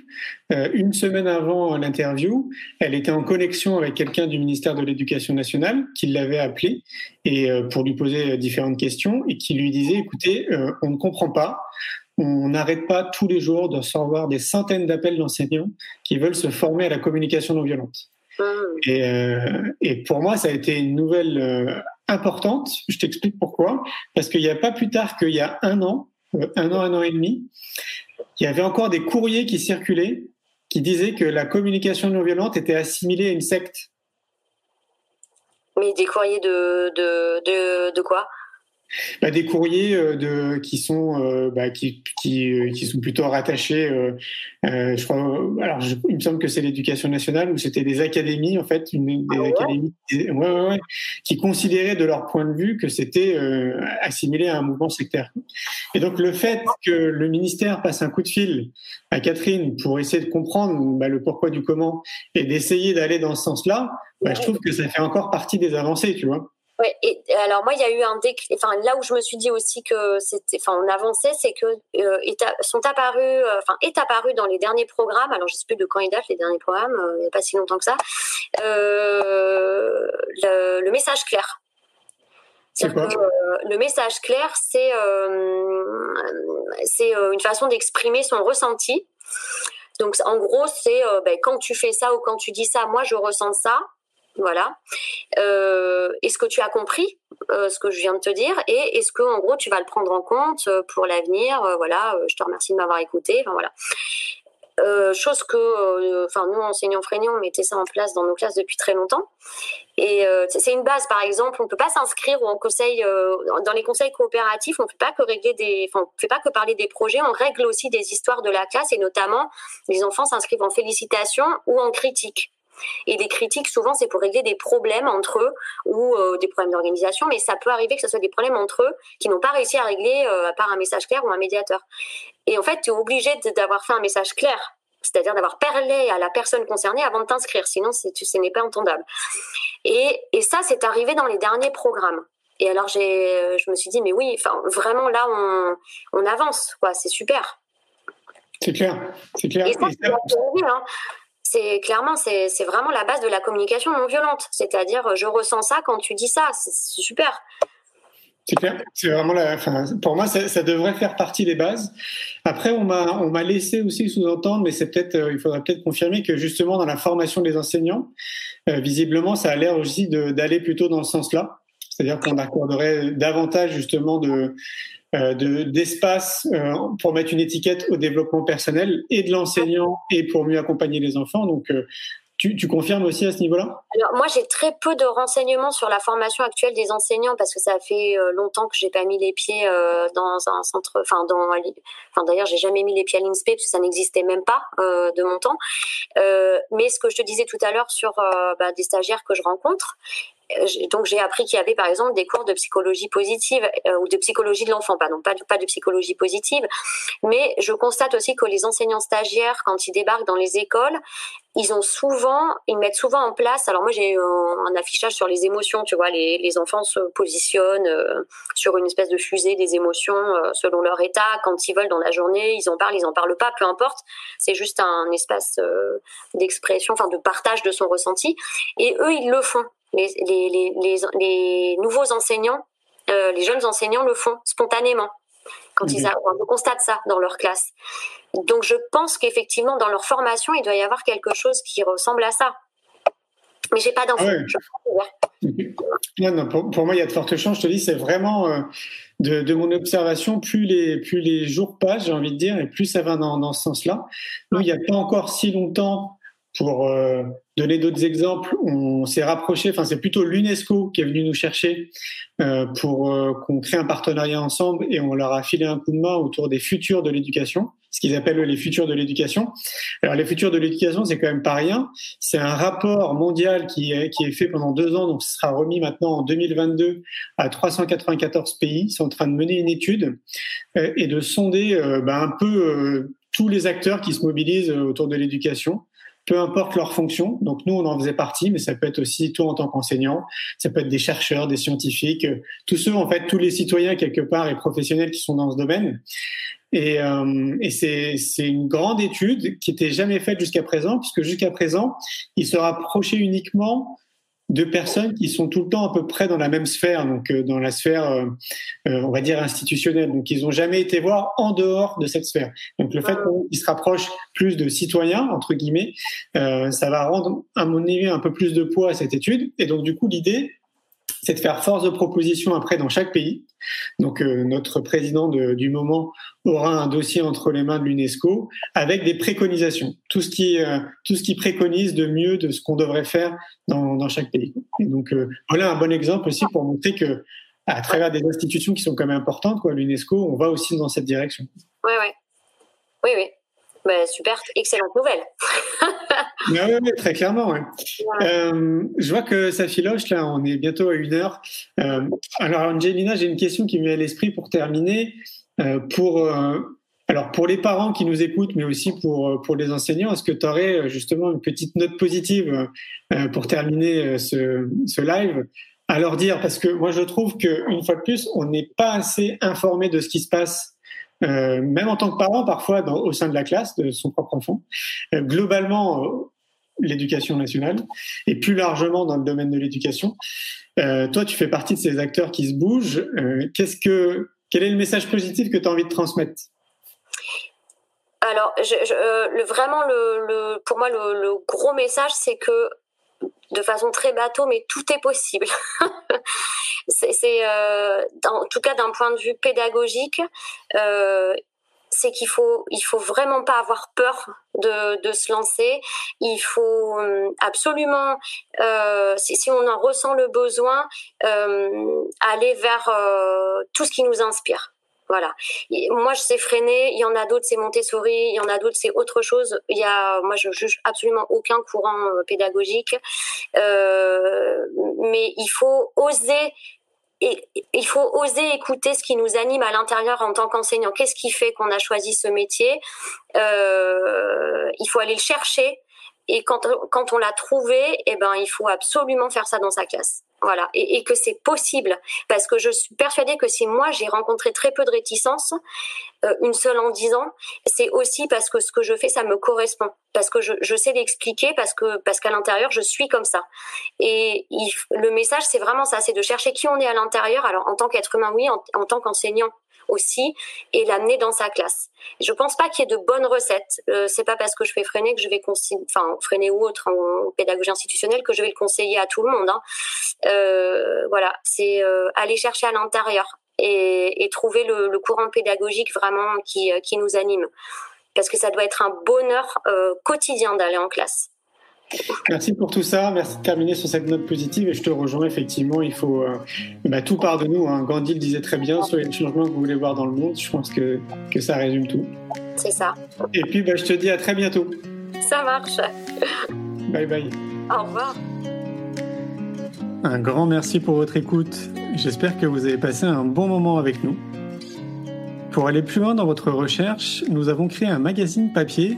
Euh, une semaine avant l'interview, elle était en connexion avec quelqu'un du ministère de l'Éducation nationale qui l'avait appelé et pour lui poser différentes questions et qui lui disait "Écoutez, on ne comprend pas." on n'arrête pas tous les jours de recevoir des centaines d'appels d'enseignants qui veulent se former à la communication non violente. Et, euh, et, pour moi, ça a été une nouvelle euh, importante. Je t'explique pourquoi. Parce qu'il n'y a pas plus tard qu'il y a un an, euh, un an, un an et demi, il y avait encore des courriers qui circulaient qui disaient que la communication non violente était assimilée à une secte. Mais des courriers de, de, de quoi? Bah, des courriers euh, de, qui sont euh, bah, qui, qui, euh, qui, sont plutôt rattachés. Euh, je crois. Alors, il me semble que c'est l'éducation nationale ou c'était des académies en fait, une, des ah académies, ouais, ouais, ouais, qui considéraient de leur point de vue que c'était assimilé à un mouvement sectaire. Et donc le fait que le ministère passe un coup de fil à Catherine pour essayer de comprendre bah, le pourquoi du comment et d'essayer d'aller dans ce sens-là, bah, je trouve que ça fait encore partie des avancées, tu vois. Ouais, et alors moi il y a eu un déclic. Enfin là où je me suis dit aussi que c'était, enfin on avançait, c'est que euh, sont apparus, euh, enfin est apparu dans les derniers programmes. Alors je sais plus de quand ils datent les derniers programmes, euh, il n'y a pas si longtemps que ça. Le, le, message clair. C'est quoi? Le message clair, c'est c'est une façon d'exprimer son ressenti. Donc en gros c'est ben, quand tu fais ça ou quand tu dis ça, moi je ressens ça voilà. Euh, est-ce que tu as compris euh, ce que je viens de te dire? Et est-ce que en gros tu vas le prendre en compte euh, pour l'avenir? Voilà, je te remercie de m'avoir écouté. Voilà. chose que, enfin nous enseignants freignants, on mettait ça en place dans nos classes depuis très longtemps. Et c'est une base, par exemple, on peut pas s'inscrire en conseil, dans les conseils coopératifs, on ne fait pas que régler des, pas que parler des projets, on règle aussi des histoires de la classe et notamment les enfants s'inscrivent en félicitations ou en critique. Et des critiques, souvent, c'est pour régler des problèmes entre eux ou euh, des problèmes d'organisation, mais ça peut arriver que ce soit des problèmes entre eux qui n'ont pas réussi à régler euh, par un message clair ou un médiateur. Et en fait, tu es obligé d'avoir fait un message clair, c'est-à-dire d'avoir parlé à la personne concernée avant de t'inscrire, sinon ce n'est pas entendable. Et, et ça, c'est arrivé dans les derniers programmes. Et alors, j'ai, je me suis dit, mais oui, enfin, vraiment, là, on, on avance, quoi, c'est super. C'est clair, c'est clair. Et ça, hein c'est clairement c'est vraiment la base de la communication non violente. C'est-à-dire, je ressens ça quand tu dis ça. C'est super. C'est vraiment pour moi, ça, devrait faire partie des bases. Après, on m'a on m'a laissé aussi sous-entendre, mais c'est peut-être euh, il faudrait peut-être confirmer que justement dans la formation des enseignants, euh, visiblement, ça a l'air aussi d'aller plutôt dans ce sens-là. C'est-à-dire qu'on accorderait davantage justement de euh, d'espace euh, pour mettre une étiquette au développement personnel et de l'enseignant et pour mieux accompagner les enfants. Donc, euh, tu, tu, confirmes aussi à ce niveau-là? Alors moi j'ai très peu de renseignements sur la formation actuelle des enseignants parce que ça fait longtemps que j'ai pas mis les pieds dans un centre, enfin dans, enfin d'ailleurs j'ai jamais mis les pieds à l'INSPE parce que ça n'existait même pas de mon temps. mais ce que je te disais tout à l'heure sur bah, des stagiaires que je rencontre, donc j'ai appris qu'il y avait par exemple des cours de psychologie positive euh, ou de psychologie de l'enfant, pardon, pas de, pas de psychologie positive, mais je constate aussi que les enseignants stagiaires, quand ils débarquent dans les écoles, ils ont souvent, ils mettent souvent en place. Alors moi j'ai un, affichage sur les émotions, tu vois, les, les enfants se positionnent euh, sur une espèce de fusée des émotions euh, selon leur état. Quand ils veulent dans la journée, ils en parlent, ils en parlent pas, peu importe. C'est juste un espace d'expression, enfin de partage de son ressenti. Et eux ils le font les, les, les, les nouveaux enseignants, euh, les jeunes enseignants le font spontanément quand ils on constate ça dans leur classe. Donc je pense qu'effectivement dans leur formation il doit y avoir quelque chose qui ressemble à ça. Mais j'ai pas d'infos. Ah pour, moi, il y a de fortes chances. Je te dis, c'est vraiment euh, de, de, mon observation, plus les, plus les jours passent, j'ai envie de dire, et plus ça va dans, dans ce sens-là. Nous, il n'y a pas encore si longtemps, pour euh, donner d'autres exemples, on s'est rapproché, enfin c'est plutôt l'UNESCO qui est venu nous chercher euh, pour euh, qu'on crée un partenariat ensemble et on leur a filé un coup de main autour des futurs de l'éducation, ce qu'ils appellent les futurs de l'éducation. Alors les futurs de l'éducation, c'est quand même pas rien. C'est un rapport mondial qui est, qui est fait pendant deux ans, donc ce sera remis maintenant en 2022 à 394 pays. Ils sont en train de mener une étude et de sonder ben, un peu tous les acteurs qui se mobilisent autour de l'éducation peu importe leur fonction. Donc nous, on en faisait partie, mais ça peut être aussi toi en tant qu'enseignant, ça peut être des chercheurs, des scientifiques, euh, tous ceux, en fait, tous les citoyens quelque part et professionnels qui sont dans ce domaine. Et, euh, et c'est, une grande étude qui n'était jamais faite jusqu'à présent, puisque jusqu'à présent, il se rapprochait uniquement de personnes qui sont tout le temps à peu près dans la même sphère, donc euh, dans la sphère, euh, euh, on va dire institutionnelle. Donc ils n'ont jamais été voir en dehors de cette sphère. Donc le fait qu'ils se rapprochent plus de citoyens entre guillemets, ça va rendre à mon avis un peu plus de poids à cette étude. Et donc du coup l'idée, c'est de faire force de proposition après dans chaque pays. Donc euh, notre président du moment aura un dossier entre les mains de l'UNESCO avec des préconisations, tout ce qui euh, tout ce qui préconise de mieux de ce qu'on devrait faire dans, chaque pays. Et donc euh, voilà un bon exemple aussi pour montrer que à travers des institutions qui sont quand même importantes, quoi, l'UNESCO, on va aussi dans cette direction. Oui, oui, oui, oui. Bah, super, excellente nouvelle. oui, très clairement. Euh, je vois que ça filoche, là, on est bientôt à une heure. Euh, alors, Angelina, j'ai une question qui me met à l'esprit pour terminer. Euh, pour, alors, pour les parents qui nous écoutent, mais aussi pour, pour les enseignants, est-ce que tu aurais justement une petite note positive pour terminer ce, ce live? À leur dire Parce que moi, je trouve qu'une fois de plus, on n'est pas assez informé de ce qui se passe euh, même en tant que parent, parfois au sein de la classe de son propre enfant. Euh, globalement, euh, l'éducation nationale et plus largement dans le domaine de l'éducation. toi, tu fais partie de ces acteurs qui se bougent. qu'est-ce que, quel est le message positif que tu as envie de transmettre? Alors, vraiment, pour moi, le gros message, c'est que de façon très bateau, mais tout est possible. c'est, euh, en tout cas d'un point de vue pédagogique, euh, c'est qu'il faut, il faut vraiment pas avoir peur de, de se lancer. Il faut euh, absolument, euh, si, on en ressent le besoin, aller vers tout ce qui nous inspire. Voilà. moi, je sais freiner. Il y en a d'autres, c'est Montessori. Il y en a d'autres, c'est autre chose. Il y a, moi, je juge absolument aucun courant euh, pédagogique. Euh, mais il faut oser et il faut oser écouter ce qui nous anime à l'intérieur en tant qu'enseignant. Qu'est-ce qui fait qu'on a choisi ce métier? Euh, Il faut aller le chercher. Et quand, quand on l'a trouvé, eh ben, il faut absolument faire ça dans sa classe. Voilà, et, et que c'est possible, parce que je suis persuadée que si moi j'ai rencontré très peu de réticences, euh, une seule en dix ans, c'est aussi parce que ce que je fais, ça me correspond, parce que je, je sais l'expliquer, parce que parce qu'à l'intérieur je suis comme ça. Et le message, c'est vraiment ça, c'est de chercher qui on est à l'intérieur. Alors en tant qu'être humain, oui, en tant qu'enseignant, aussi et l'amener dans sa classe. Je pense pas qu'il y ait de bonnes recettes. Euh, c'est pas parce que je fais freiner que je vais enfin freiner ou autre en pédagogie institutionnelle que je vais le conseiller à tout le monde. Hein. Euh, voilà, c'est euh, aller chercher à l'intérieur et, et, trouver le, le, courant pédagogique vraiment qui, euh, qui nous anime. Parce que ça doit être un bonheur euh, quotidien d'aller en classe. Merci pour tout ça. Merci de terminer sur cette note positive. Et je te rejoins effectivement. Il faut euh, bah, tout part de nous. Hein. Gandhi le disait très bien. Soyez le changement que vous voulez voir dans le monde. Je pense que, que ça résume tout. C'est ça. Et puis bah, je te dis à très bientôt. Ça marche. Bye bye. Au revoir. Un grand merci pour votre écoute. J'espère que vous avez passé un bon moment avec nous. Pour aller plus loin dans votre recherche, nous avons créé un magazine papier